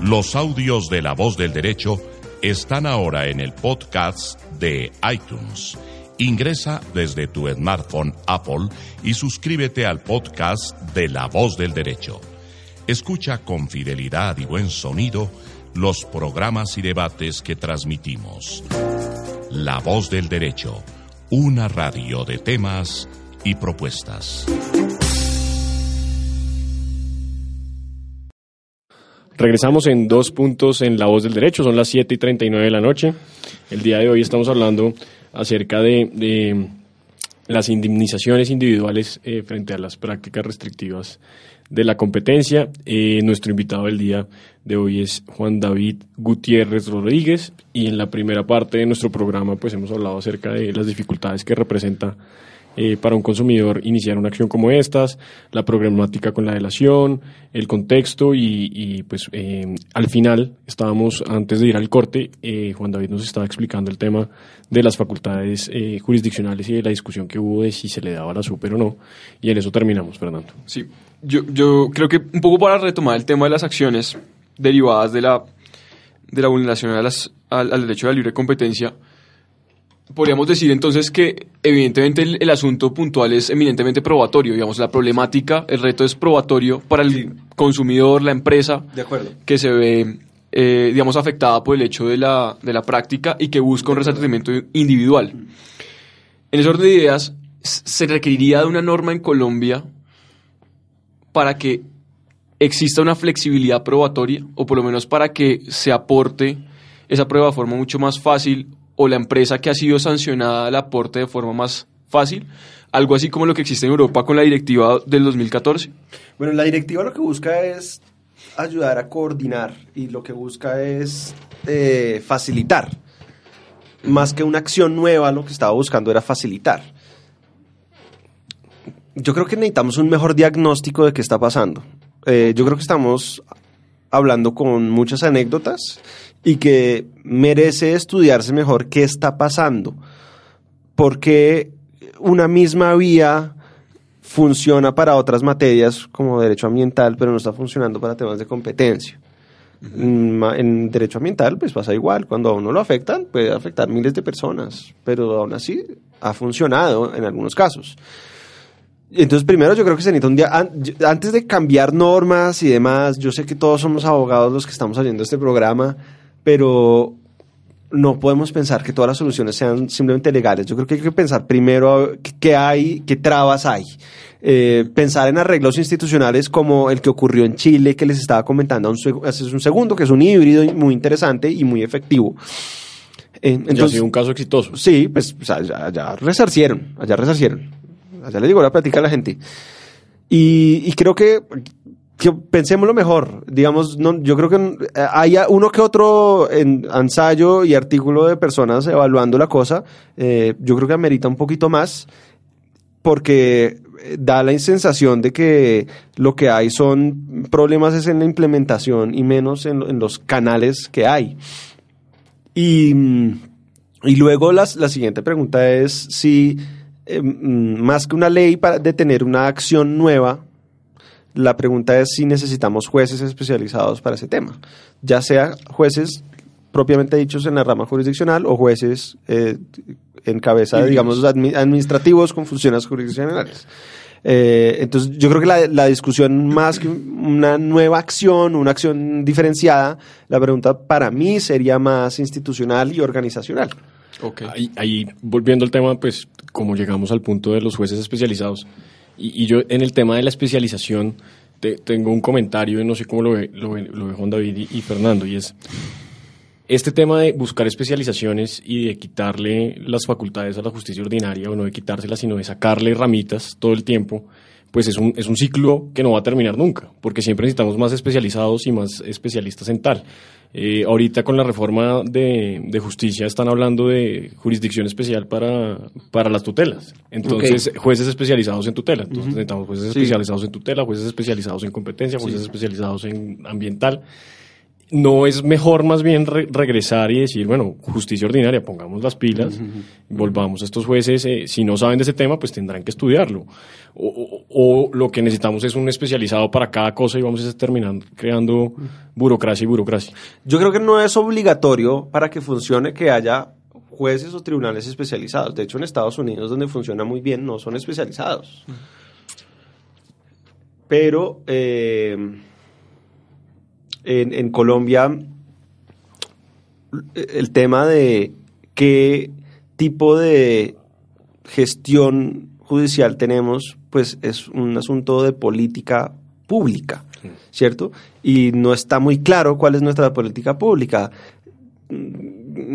Los audios de La voz del derecho están ahora en el podcast de iTunes. Ingresa desde tu smartphone Apple y suscríbete al podcast de La voz del derecho. Escucha con fidelidad y buen sonido los programas y debates que transmitimos. La voz del derecho, una radio de temas y propuestas.
Regresamos en dos puntos en La Voz del Derecho, son las 7 y 39 de la noche. El día de hoy estamos hablando acerca de, las indemnizaciones individuales eh, frente a las prácticas restrictivas de la competencia. Eh, nuestro invitado del día de hoy es Juan David Gutiérrez Rodríguez y en la primera parte de nuestro programa pues hemos hablado acerca de las dificultades que representa eh, para un consumidor iniciar una acción como estas, la problemática con la delación, el contexto y, pues eh, al final estábamos, antes de ir al corte, eh, Juan David nos estaba explicando el tema de las facultades jurisdiccionales y de la discusión que hubo de si se le daba la super o no y en eso terminamos, Fernando.
Sí, yo, yo creo que un poco para retomar el tema de las acciones derivadas de la, de la vulneración a las, al, al derecho de la libre competencia, Podríamos decir entonces que evidentemente el, asunto puntual es eminentemente probatorio, digamos, la problemática, el reto es probatorio para el consumidor, la empresa,
de acuerdo.
que se ve, eh, digamos, afectada por el hecho de la, de la práctica y que busca un resarcimiento individual. En ese orden de ideas, se requeriría de una norma en Colombia para que exista una flexibilidad probatoria, o por lo menos para que se aporte esa prueba de forma mucho más fácil o la empresa que ha sido sancionada el aporte de forma más fácil, algo así como lo que existe en Europa con la directiva del 2014.
Bueno, la directiva lo que busca es ayudar a coordinar y lo que busca es eh, facilitar. Más que una acción nueva, lo que estaba buscando era facilitar. Yo creo que necesitamos un mejor diagnóstico de qué está pasando. Eh, yo creo que estamos hablando con muchas anécdotas y que merece estudiarse mejor qué está pasando. Porque una misma vía funciona para otras materias como derecho ambiental, pero no está funcionando para temas de competencia. Mm, en derecho ambiental, pues pasa igual. Cuando a uno lo afectan, puede afectar miles de personas, pero aún así ha funcionado en algunos casos. Entonces, primero yo creo que se necesita un día, antes de cambiar normas y demás, yo sé que todos somos abogados los que estamos haciendo este programa, pero no podemos pensar que todas las soluciones sean simplemente legales. Yo creo que hay que pensar primero qué hay, qué trabas hay. Eh, pensar en arreglos institucionales como el que ocurrió en Chile, que les estaba comentando hace un segundo, que es un híbrido muy interesante y muy efectivo.
Eh, entonces, ya ha sido un caso exitoso.
Sí, pues allá, allá resarcieron, allá resarcieron. Allá le digo la plática a la gente. Y, creo que que pensemos lo mejor, digamos, no, yo creo que eh, hay uno que otro en ensayo y artículo de personas evaluando la cosa, eh, yo creo que amerita un poquito más porque eh, da la sensación de que lo que hay son problemas es en la implementación y menos en, los canales que hay. Y, y luego la siguiente pregunta es si mm, más que una ley para de tener una acción nueva, la pregunta es si necesitamos jueces especializados para ese tema, ya sea jueces propiamente dichos en la rama jurisdiccional o jueces eh, en cabeza, digamos, administrativos con funciones jurisdiccionales. Eh, entonces, yo creo que la, la, discusión, más que una nueva acción, una acción diferenciada, la pregunta para mí sería más institucional y organizacional.
Okay. Ahí, volviendo al tema, pues, como llegamos al punto de los jueces especializados, y, yo en el tema de la especialización tengo un comentario, no sé cómo lo ve, Juan David y, Fernando, y es este tema de buscar especializaciones y de quitarle las facultades a la justicia ordinaria, o no de quitárselas, sino de sacarle ramitas todo el tiempo, pues es un, es un ciclo que no va a terminar nunca, porque siempre necesitamos más especializados y más especialistas en tal. Eh, ahorita con la reforma de, de, justicia están hablando de jurisdicción especial para, para las tutelas. Entonces, jueces especializados en tutela. Entonces, necesitamos jueces especializados en tutela, jueces especializados en competencia, jueces especializados en ambiental no es mejor más bien regresar y decir, bueno, justicia ordinaria, pongamos las pilas, volvamos a estos jueces, eh, si no saben de ese tema, pues tendrán que estudiarlo. O, lo que necesitamos es un especializado para cada cosa y vamos a terminar creando burocracia y burocracia.
Yo creo que no es obligatorio para que funcione que haya jueces o tribunales especializados. De hecho, en Estados Unidos, donde funciona muy bien, no son especializados. Pero... Eh, en, Colombia el tema de qué tipo de gestión judicial tenemos, pues es un asunto de política pública, ¿cierto? Y no está muy claro cuál es nuestra política pública.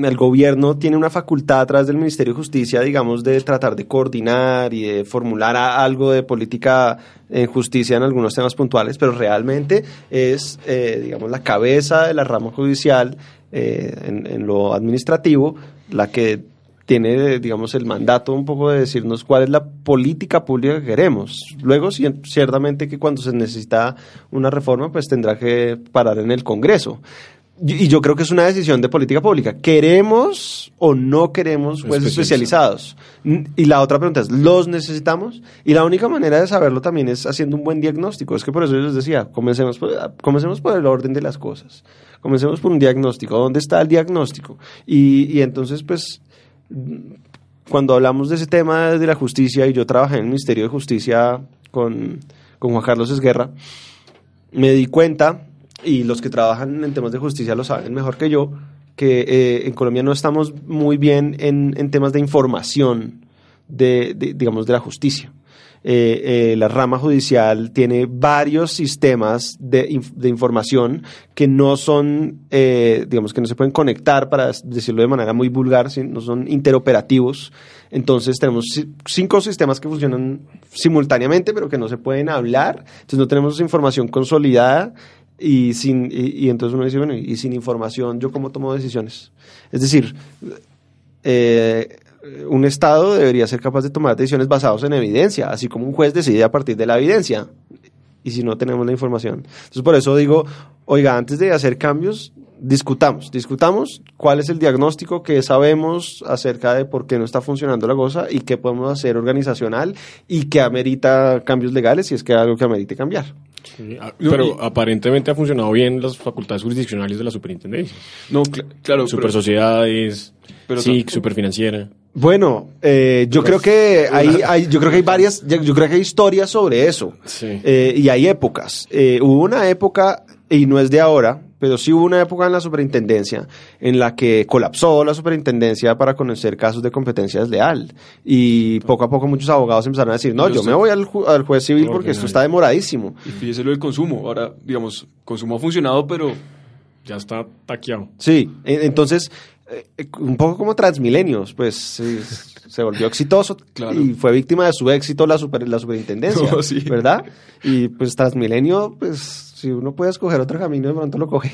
El gobierno tiene una facultad a través del Ministerio de Justicia, digamos, de tratar de coordinar y de formular algo de política en justicia en algunos temas puntuales, pero realmente es, eh, digamos, la cabeza de la rama judicial eh, en, en lo administrativo la que tiene, digamos, el mandato un poco de decirnos cuál es la política pública que queremos. Luego, ci- ciertamente que cuando se necesita una reforma, pues tendrá que parar en el Congreso. Y yo creo que es una decisión de política pública. ¿Queremos o no queremos jueces especializados? Y la otra pregunta es, ¿los necesitamos? Y la única manera de saberlo también es haciendo un buen diagnóstico. Es que por eso yo les decía, comencemos por, comencemos por el orden de las cosas. Comencemos por un diagnóstico. ¿Dónde está el diagnóstico? Y, y entonces, pues, cuando hablamos de ese tema de la justicia, y yo trabajé en el Ministerio de Justicia con, con Juan Carlos Esguerra, me di cuenta, y los que trabajan en temas de justicia lo saben mejor que yo, que eh, en Colombia no estamos muy bien en, en temas de información de, digamos, de la justicia. Eh, eh, la rama judicial tiene varios sistemas de, de información que no son, eh, digamos, que no se pueden conectar, para decirlo de manera muy vulgar, no son interoperativos. Entonces tenemos ci- cinco sistemas que funcionan simultáneamente, pero que no se pueden hablar. Entonces no tenemos información consolidada y, sin, y, y entonces uno dice, bueno, y sin información, ¿yo cómo tomo decisiones? Es decir, eh, un Estado debería ser capaz de tomar decisiones basadas en evidencia, así como un juez decide a partir de la evidencia. Y si no tenemos la información. Entonces, por eso digo, oiga, antes de hacer cambios, discutamos, discutamos cuál es el diagnóstico que sabemos acerca de por qué no está funcionando la cosa y qué podemos hacer organizacional y que amerita cambios legales si es que hay algo que amerite cambiar.
Sí, ah, pero aparentemente ha funcionado bien las facultades jurisdiccionales de la superintendencia.
No, cl- claro,
Super sociedades, SIC, superfinanciera.
Bueno, eh, yo creo que hay, hay- yo creo que hay varias, yo yo creo que hay historias sobre eso.
Sí.
Eh, y hay épocas. Eh, hubo una época, y no es de ahora, pero sí hubo una época en la superintendencia en la que colapsó la superintendencia para conocer casos de competencia desleal. Y poco a poco muchos abogados empezaron a decir, no,
Yo
me voy al, ju- al juez civil porque esto está demoradísimo.
Y fíjese lo del consumo. Ahora, digamos, consumo ha funcionado, pero
Ya está taqueado.
Sí, e- entonces, eh, eh, un poco como Transmilenios, pues se, se volvió exitoso
Claro.
y fue víctima de su éxito la, super, la superintendencia,
No, sí.
¿verdad? Y pues Transmilenio, pues si uno puede escoger otro camino, de pronto lo coge.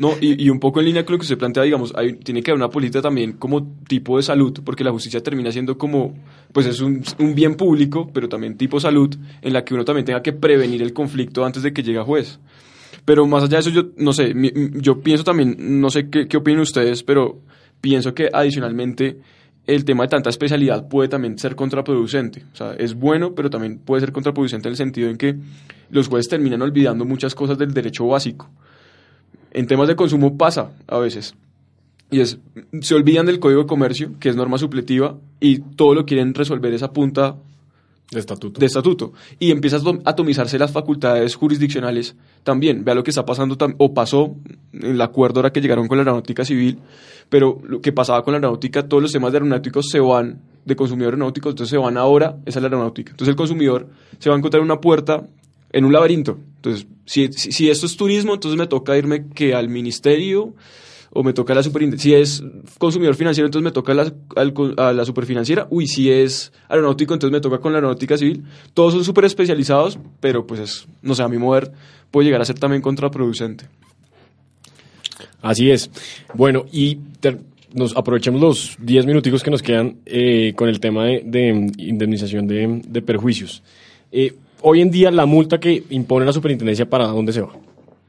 No, y, y un poco en línea con lo que usted plantea, digamos, hay, tiene que haber una política también como tipo de salud, porque la justicia termina siendo como, pues es un, bien público, pero también tipo salud, en la que uno también tenga que prevenir el conflicto antes de que llegue a juez. Pero más allá de eso, yo no sé, yo pienso también, no sé qué, qué opinan ustedes, pero pienso que adicionalmente el tema de tanta especialidad puede también ser contraproducente. O sea, es bueno, pero también puede ser contraproducente en el sentido en que los jueces terminan olvidando muchas cosas del derecho básico. En temas de consumo pasa a veces. Y es, se olvidan del código de comercio, que es norma supletiva, y todo lo quieren resolver esa punta
De estatuto.
de estatuto. Y empiezas a atom- atomizarse las facultades jurisdiccionales también. Vea lo que está pasando, o pasó en el acuerdo ahora que llegaron con la aeronáutica civil, pero lo que pasaba con la aeronáutica, todos los temas de aeronáuticos se van, de consumidor aeronáutico, entonces se van ahora, esa es la aeronáutica. Entonces el consumidor se va a encontrar una puerta en un laberinto. Entonces, si, si, si esto es turismo, entonces me toca irme que al ministerio o me toca la superintendencia. Si es consumidor financiero, entonces me toca la, al a la superfinanciera. Uy, si es aeronáutico, entonces me toca con la aeronáutica civil. Todos son súper especializados, pero pues es, no sé, a mi mover puede llegar a ser también contraproducente.
Así es. Bueno, y nos aprovechemos los 10 minuticos que nos quedan eh, con el tema de, de indemnización de, de perjuicios. Eh, hoy en día, la multa que impone la superintendencia, ¿para dónde se va?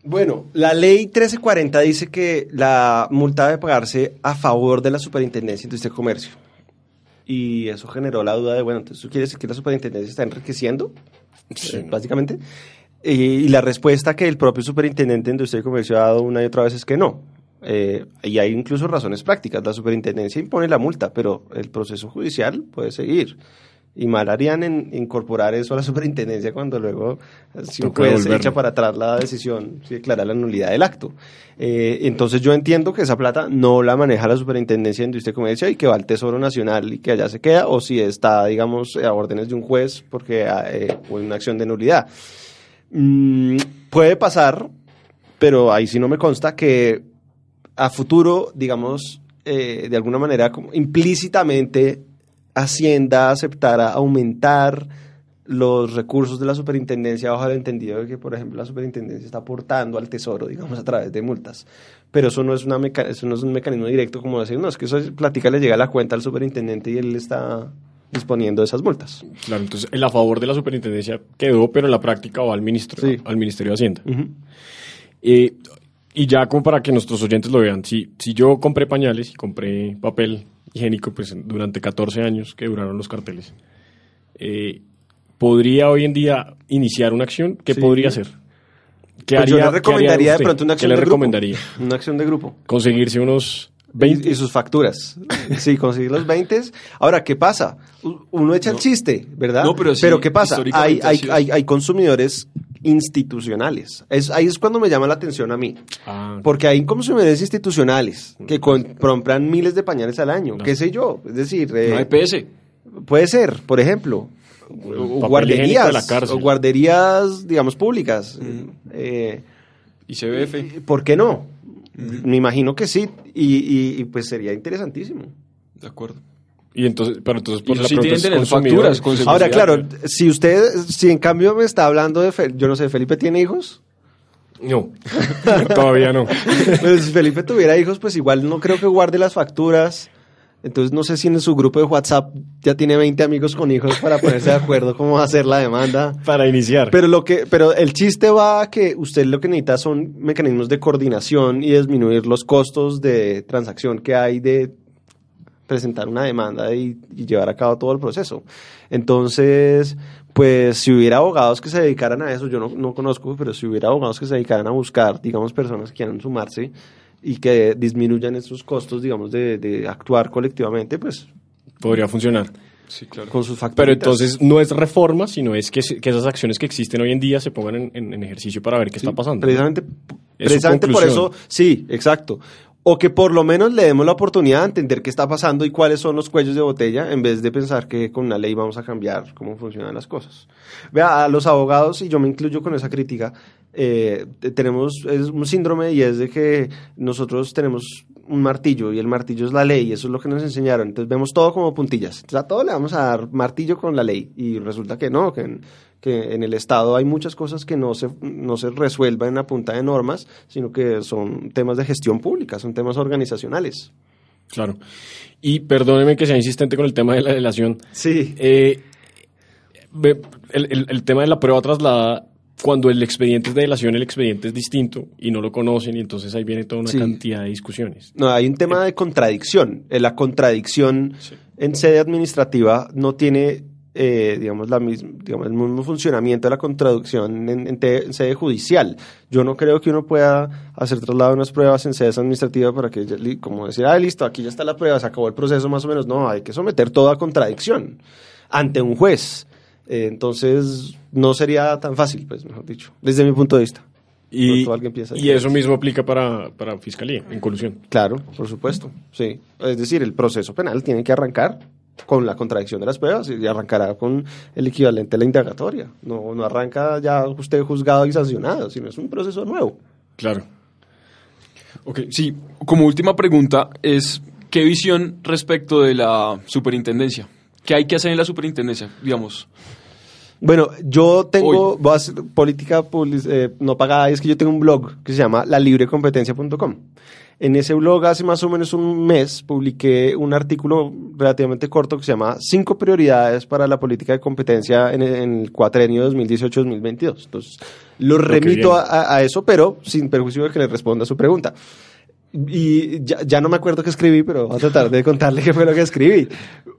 Bueno, la ley 1340 dice que la multa debe pagarse a favor de la Superintendencia de Industria y Comercio. Y eso generó la duda de, bueno, entonces ¿tú quieres decir que la Superintendencia está enriqueciendo?
Sí.
Eh, básicamente. Y, y la respuesta que el propio Superintendente de Industria y Comercio ha dado una y otra vez es que no. Eh, y hay incluso razones prácticas. La Superintendencia impone la multa, pero el proceso judicial puede seguir. Y mal harían en incorporar eso a la superintendencia cuando luego, eh, si un
Toca
juez
devolverlo.
echa para atrás la decisión, si declara la nulidad del acto. Eh, entonces yo entiendo que esa plata no la maneja la superintendencia de industria y comercio y que va al Tesoro Nacional y que allá se queda, o si está, digamos, a órdenes de un juez porque eh, o en una acción de nulidad. Mm, puede pasar, pero ahí sí no me consta que a futuro, digamos, eh, de alguna manera, como implícitamente, Hacienda aceptara aumentar los recursos de la superintendencia bajo el entendido de que, por ejemplo, la superintendencia está aportando al tesoro, digamos, a través de multas. Pero eso no es, una meca- eso no es un mecanismo directo como decir, no, es que eso es, platica le llega a la cuenta al superintendente y él está disponiendo de esas multas.
Claro, entonces el a favor de la superintendencia quedó, pero en la práctica va al ministro,
Sí.
al Ministerio de Hacienda. Eh, y ya como para que nuestros oyentes lo vean, si, si yo compré pañales y compré papel higiénico pues durante 14 años que duraron los carteles, eh, ¿podría hoy en día iniciar una acción? ¿Qué
Sí.
podría hacer? ¿Qué
Pues yo
haría-
le
qué
recomendaría
haría
de pronto una
¿Qué
acción
le
de grupo.
recomendaría?
Una acción de grupo.
Conseguirse unos
Y,
20.
y sus facturas. Sí, conseguir los 20. Ahora, ¿qué pasa? Uno echa el chiste, ¿verdad?
No, pero sí,
¿qué pasa? Hay consumidores institucionales. Es, ahí es cuando me llama la atención a mí.
Ah,
Porque hay consumidores institucionales que con- compran miles de pañales al año,
No.
qué sé yo. Es decir, eh,
No hay PS.
puede ser, por ejemplo, o guarderías,
la
o guarderías, digamos, públicas. Eh,
Y CBF.
¿Por qué no? Me imagino que sí, y, y- y, pues sería interesantísimo.
De acuerdo.
Y entonces, pero entonces por la
sí tienen tener facturas.
Ahora, claro, si usted, si en cambio me está hablando de, Fel- yo no sé, Felipe tiene hijos,
No, todavía no.
pues si Felipe tuviera hijos, pues igual no creo que guarde las facturas. Entonces no sé si en su grupo de WhatsApp ya tiene 20 amigos con hijos para ponerse de acuerdo cómo hacer la demanda.
Para iniciar.
Pero lo que, pero el chiste va a que usted lo que necesita son mecanismos de coordinación y disminuir los costos de transacción que hay de presentar una demanda y, y llevar a cabo todo el proceso. Entonces, pues si hubiera abogados que se dedicaran a eso, yo no, no conozco, pero si hubiera abogados que se dedicaran a buscar, digamos, personas que quieran sumarse y que disminuyan esos costos, digamos, de, de actuar colectivamente, pues
Podría funcionar.
Sí, claro.
con sus factores.
Pero entonces no es reforma, sino es que, que esas acciones que existen hoy en día se pongan en, en- en ejercicio para ver qué está pasando.
Precisamente,
Es
precisamente por eso, sí, exacto. O que por lo menos le demos la oportunidad de entender qué está pasando y cuáles son los cuellos de botella, en vez de pensar que con una ley vamos a cambiar cómo funcionan las cosas. Vea, a los abogados, y yo me incluyo con esa crítica, eh, te- tenemos es un síndrome y es de que nosotros tenemos un martillo y el martillo es la ley, y eso es lo que nos enseñaron. Entonces vemos todo como puntillas. Entonces a todo le vamos a dar martillo con la ley y resulta que no, que en, que en el Estado hay muchas cosas que no se, no se resuelven a punta de normas, sino que son temas de gestión pública, son temas organizacionales.
Claro. Y perdóneme que sea insistente con el tema de la delación.
Sí.
Eh, ve- el, el- el tema de la prueba trasladada, cuando el expediente es de delación, el expediente es distinto y no lo conocen y entonces ahí viene toda una
Sí.
cantidad de discusiones.
No, hay un tema de contradicción. Eh, La contradicción en sede administrativa no tiene, eh, digamos, la misma, digamos, el mismo funcionamiento de la contradicción en, en te- en sede judicial. Yo no creo que uno pueda hacer traslado de unas pruebas en sedes administrativas para que, como decir, ah, listo, aquí ya está la prueba, se acabó el proceso más o menos. No, hay que someter todo a contradicción ante un juez. Eh, entonces, no sería tan fácil, pues, mejor dicho, desde mi punto de vista.
Y, eso mismo aplica para, para fiscalía, en colusión.
Claro, por supuesto, sí. Es decir, el proceso penal tiene que arrancar con la contradicción de las pruebas y arrancará con el equivalente a la indagatoria. No, no arranca ya usted juzgado y sancionado, sino es un proceso nuevo.
Claro.
Ok, sí. Como última pregunta es, ¿qué visión respecto de la superintendencia? ¿Qué hay que hacer en la superintendencia, digamos?
Bueno, yo tengo,
Hoy.
voy a hacer política public- eh, no pagada, y es que yo tengo un blog que se llama lalibrecompetencia.com. En ese blog hace más o menos un mes publiqué un artículo relativamente corto que se llama Cinco prioridades para la política de competencia en el, en el cuatrenio 2018-2022. Entonces, lo remito a, a eso, pero sin perjuicio de que le responda a su pregunta. Y ya, ya no me acuerdo qué escribí, pero voy a tratar de contarle qué fue lo que escribí.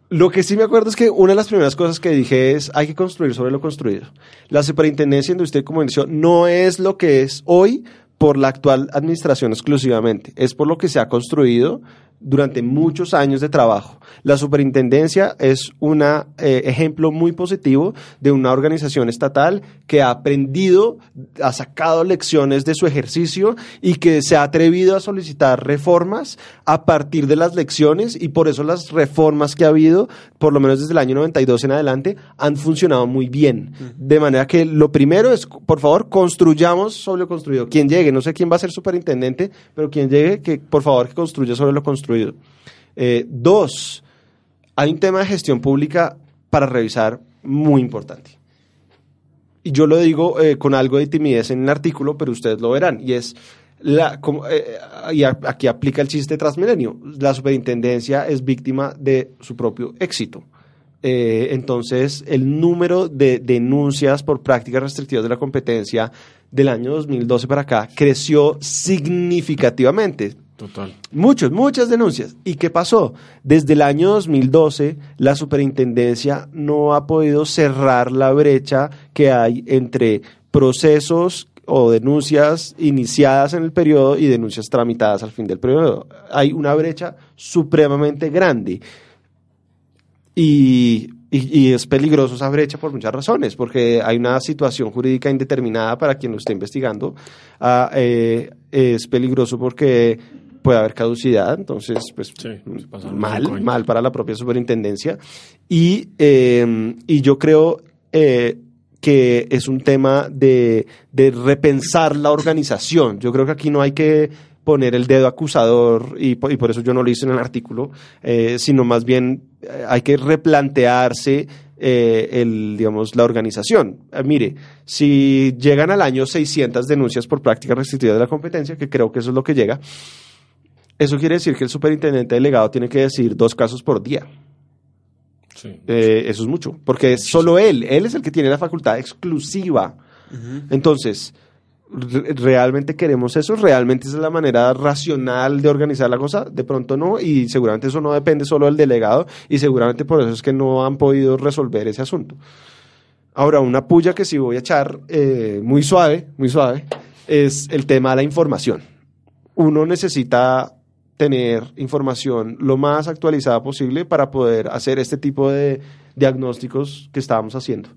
Lo que sí me acuerdo es que una de las primeras cosas que dije es hay que construir sobre lo construido. La superintendencia de usted como inició no es lo que es hoy por la actual administración exclusivamente, es por lo que se ha construido durante muchos años de trabajo. La superintendencia es un ejemplo muy positivo de una organización estatal que ha aprendido, ha sacado lecciones de su ejercicio y que se ha atrevido a solicitar reformas a partir de las lecciones y por eso las reformas que ha habido, por lo menos desde el año 92 en adelante, han funcionado muy bien. De manera que lo primero es, por favor, construyamos sobre lo construido. Quien llegue, no sé quién va a ser superintendente, pero quien llegue, que por favor que construya sobre lo construido Eh, dos, hay un tema de gestión pública para revisar muy importante. Y yo lo digo eh, con algo de timidez en el artículo, pero ustedes lo verán. Y es, la, como, eh, y aquí aplica el chiste Transmilenio. La superintendencia es víctima de su propio éxito. Entonces, el número de denuncias por prácticas restrictivas de la competencia del año 2012 para acá creció significativamente.
Total.
Muchos, muchas denuncias. ¿Y qué pasó? Desde el año 2012, la superintendencia no ha podido cerrar la brecha que hay entre procesos o denuncias iniciadas en el periodo y denuncias tramitadas al fin del periodo. Hay una brecha supremamente grande. Y, es peligroso esa brecha por muchas razones, porque hay una situación jurídica indeterminada para quien lo esté investigando. Ah, eh, es peligroso porque puede haber caducidad, entonces, pues,
Sí, cinco
mal, mal para la propia superintendencia. Y, eh, y yo creo eh, que es un tema de, de repensar la organización. Yo creo que aquí no hay que poner el dedo acusador y, po- y por eso yo no lo hice en el artículo, eh, sino más bien eh, hay que replantearse eh, el, digamos, la organización. Eh, mire, si llegan al año 600 denuncias por práctica restrictiva de la competencia, que creo que eso es lo que llega, eso quiere decir que el superintendente delegado tiene que decir dos casos por día.
Sí.
Eh, eso es mucho, porque es solo él, él es el que tiene la facultad exclusiva. Entonces, re- ¿realmente queremos eso? ¿Realmente esa es la manera racional de organizar la cosa? De pronto no, y seguramente eso no depende solo del delegado, y seguramente por eso es que no han podido resolver ese asunto. Ahora, una puya que sí voy a echar eh, muy suave, muy suave, es el tema de la información. Uno necesita tener información lo más actualizada posible para poder hacer este tipo de diagnósticos que estábamos haciendo.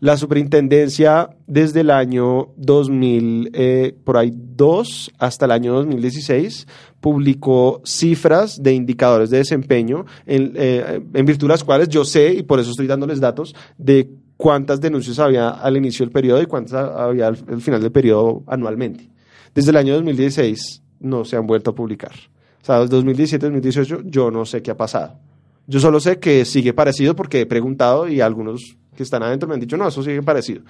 La superintendencia desde el año 2000, eh, por ahí dos, hasta el año 2016, publicó cifras de indicadores de desempeño en, eh, en virtud de las cuales yo sé, y por eso estoy dándoles datos, de cuántas denuncias había al inicio del periodo y cuántas había al, al final del periodo anualmente. Desde el año 2016 no se han vuelto a publicar. Sea, 2017-2018 yo no sé qué ha pasado. Yo solo sé que sigue parecido porque he preguntado y algunos que están adentro me han dicho, no, eso sigue parecido.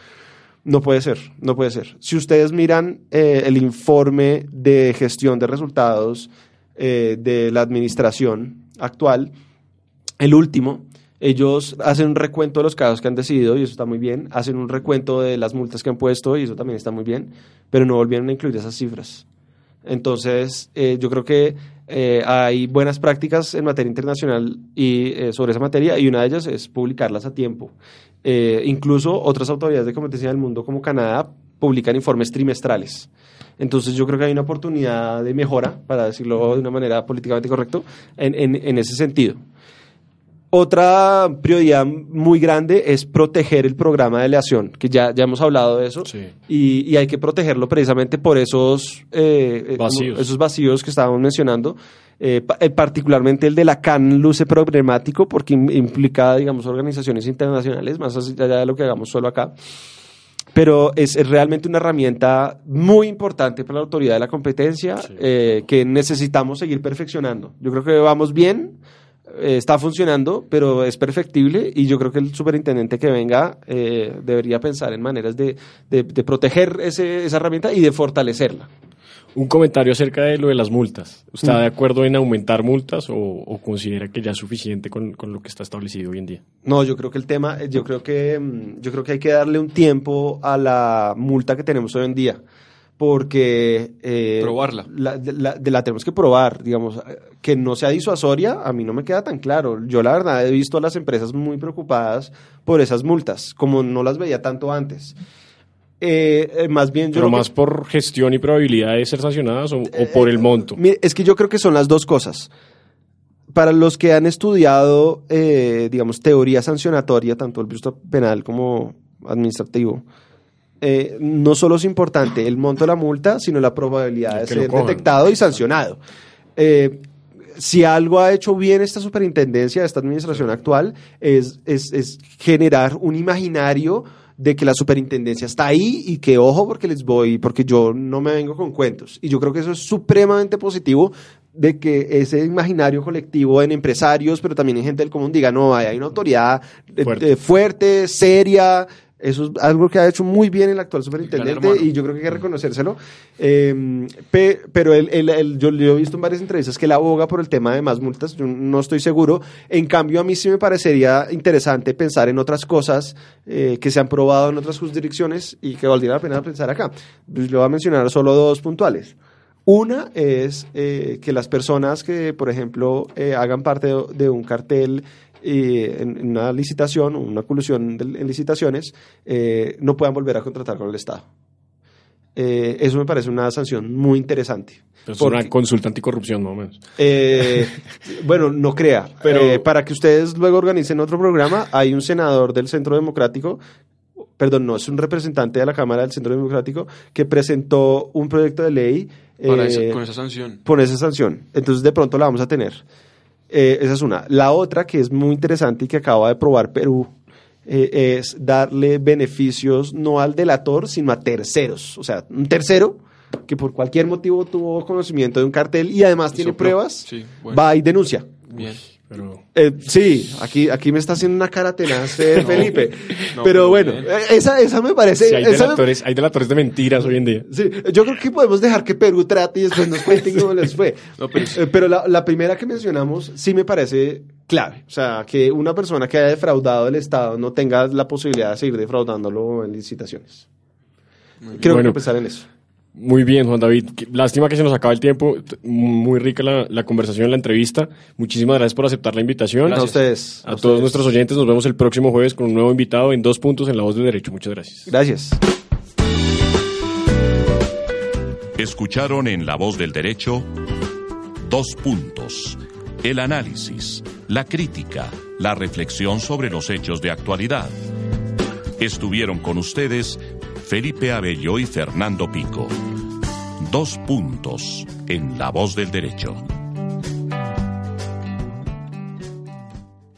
No puede ser, no puede ser. Si ustedes miran eh, el informe de gestión de resultados eh, de la administración actual, el último, ellos hacen un recuento de los casos que han decidido y eso está muy bien, hacen un recuento de las multas que han puesto y eso también está muy bien, pero no volvieron a incluir esas cifras. Entonces, eh, yo creo que eh, hay buenas prácticas en materia internacional y eh, sobre esa materia y una de ellas es publicarlas a tiempo. Eh, incluso otras autoridades de competencia del mundo como Canadá publican informes trimestrales. Entonces yo creo que hay una oportunidad de mejora, para decirlo de una manera políticamente correcta, en, en- en ese sentido. Otra prioridad muy grande es proteger el programa de aleación, que ya, ya hemos hablado de eso,
Sí.
y, y hay que protegerlo precisamente por esos, eh, eh,
Vacíos.
esos vacíos que estábamos mencionando. Eh, eh, particularmente el de la CAN luce problemático porque im- implica, digamos, organizaciones internacionales, más allá de lo que hagamos solo acá. Pero es, es realmente una herramienta muy importante para la autoridad de la competencia eh, que necesitamos seguir perfeccionando. Yo creo que vamos bien, está funcionando, pero es perfectible y yo creo que el superintendente que venga eh, debería pensar en maneras de, de- de proteger ese- esa herramienta y de fortalecerla.
Un comentario acerca de lo de las multas. ¿Está de acuerdo en aumentar multas o, o considera que ya es suficiente con, con lo que está establecido hoy en día?
No, yo creo que el tema, eh, yo creo que, mm, yo creo que hay que darle un tiempo a la multa que tenemos hoy en día, porque eh,
Probarla.
La, de, la- de la tenemos que probar, digamos, eh, que no sea disuasoria, a mí no me queda tan claro. Yo la verdad he visto a las empresas muy preocupadas por esas multas, como no las veía tanto antes. Eh, eh, más bien yo
¿Pero
lo que-
más por gestión y probabilidad de ser sancionadas o, o por el monto?
Es que yo creo que son las dos cosas. Para los que han estudiado, eh, digamos, teoría sancionatoria, tanto el visto penal como administrativo, eh, no solo es importante el monto de la multa, sino la probabilidad de ser detectado y sancionado. Eh, si algo ha hecho bien esta superintendencia, esta administración actual, es, es- es generar un imaginario de que la superintendencia está ahí y que ojo porque les voy, porque yo no me vengo con cuentos. Y yo creo que eso es supremamente positivo de que ese imaginario colectivo en empresarios, pero también en gente del común diga, no, hay una autoridad eh,
Fuerte.
eh, fuerte, seria, eso es algo que ha hecho muy bien el actual superintendente y yo creo que hay que reconocérselo. Eh, pe- pero él- él- él- yo, yo he visto en varias entrevistas que él aboga por el tema de más multas, yo no estoy seguro. En cambio, a mí sí me parecería interesante pensar en otras cosas eh, que se han probado en otras jurisdicciones y que valdría la pena pensar acá. Pues, le voy a mencionar solo dos puntuales. Una es eh, que las personas que, por ejemplo, eh, hagan parte de, de un cartel eh, en, en una licitación o una colusión de- en licitaciones eh, no puedan volver a contratar con el Estado. Eh, eso me parece una sanción muy interesante.
Es
Porque-
una consulta anticorrupción, más o menos.
eh, bueno, no crea,
Pero-
pero para que ustedes luego organicen otro programa, hay un senador del Centro Democrático, perdón, no, es un representante de la Cámara del Centro Democrático que presentó un proyecto de ley
Para
eh,
esa- con esa sanción.
por esa sanción. Entonces, de pronto la vamos a tener. Eh, esa es una. La otra que es muy interesante y que acaba de probar Perú eh, es darle beneficios no al delator, sino a terceros. O sea, un tercero que por cualquier motivo tuvo conocimiento de un cartel y además tiene
sopló.
pruebas,
Sí, bueno.
va y denuncia.
Bien.
Pero
Eh, sí, aquí, aquí me está haciendo una cara tenaz eh. Felipe.
No,
pero bueno, eh, esa, esa me parece...
sí, hay,
esa me-
delatores, hay delatores de mentiras hoy en día.
Sí, yo creo que podemos dejar que Perú trate y después nos cuenten cómo les fue.
No, pero-
Eh, pero la, la primera que mencionamos sí me parece clave. O sea, que una persona que haya defraudado el Estado no tenga la posibilidad de seguir defraudándolo en licitaciones. Creo que hay que pensar en eso.
Muy bien, Juan David. Lástima que se nos acaba el tiempo. Muy rica la, la conversación, la entrevista. Muchísimas gracias por aceptar la invitación.
A ustedes.
A, todos
ustedes.
nuestros oyentes, nos vemos el próximo jueves con un nuevo invitado en Dos Puntos en La Voz del Derecho. Muchas gracias.
Gracias.
Escucharon en La Voz del Derecho dos puntos. El análisis, la crítica, la reflexión sobre los hechos de actualidad. Estuvieron con ustedes Felipe Abello y Fernando Pico. Dos puntos en La Voz del Derecho.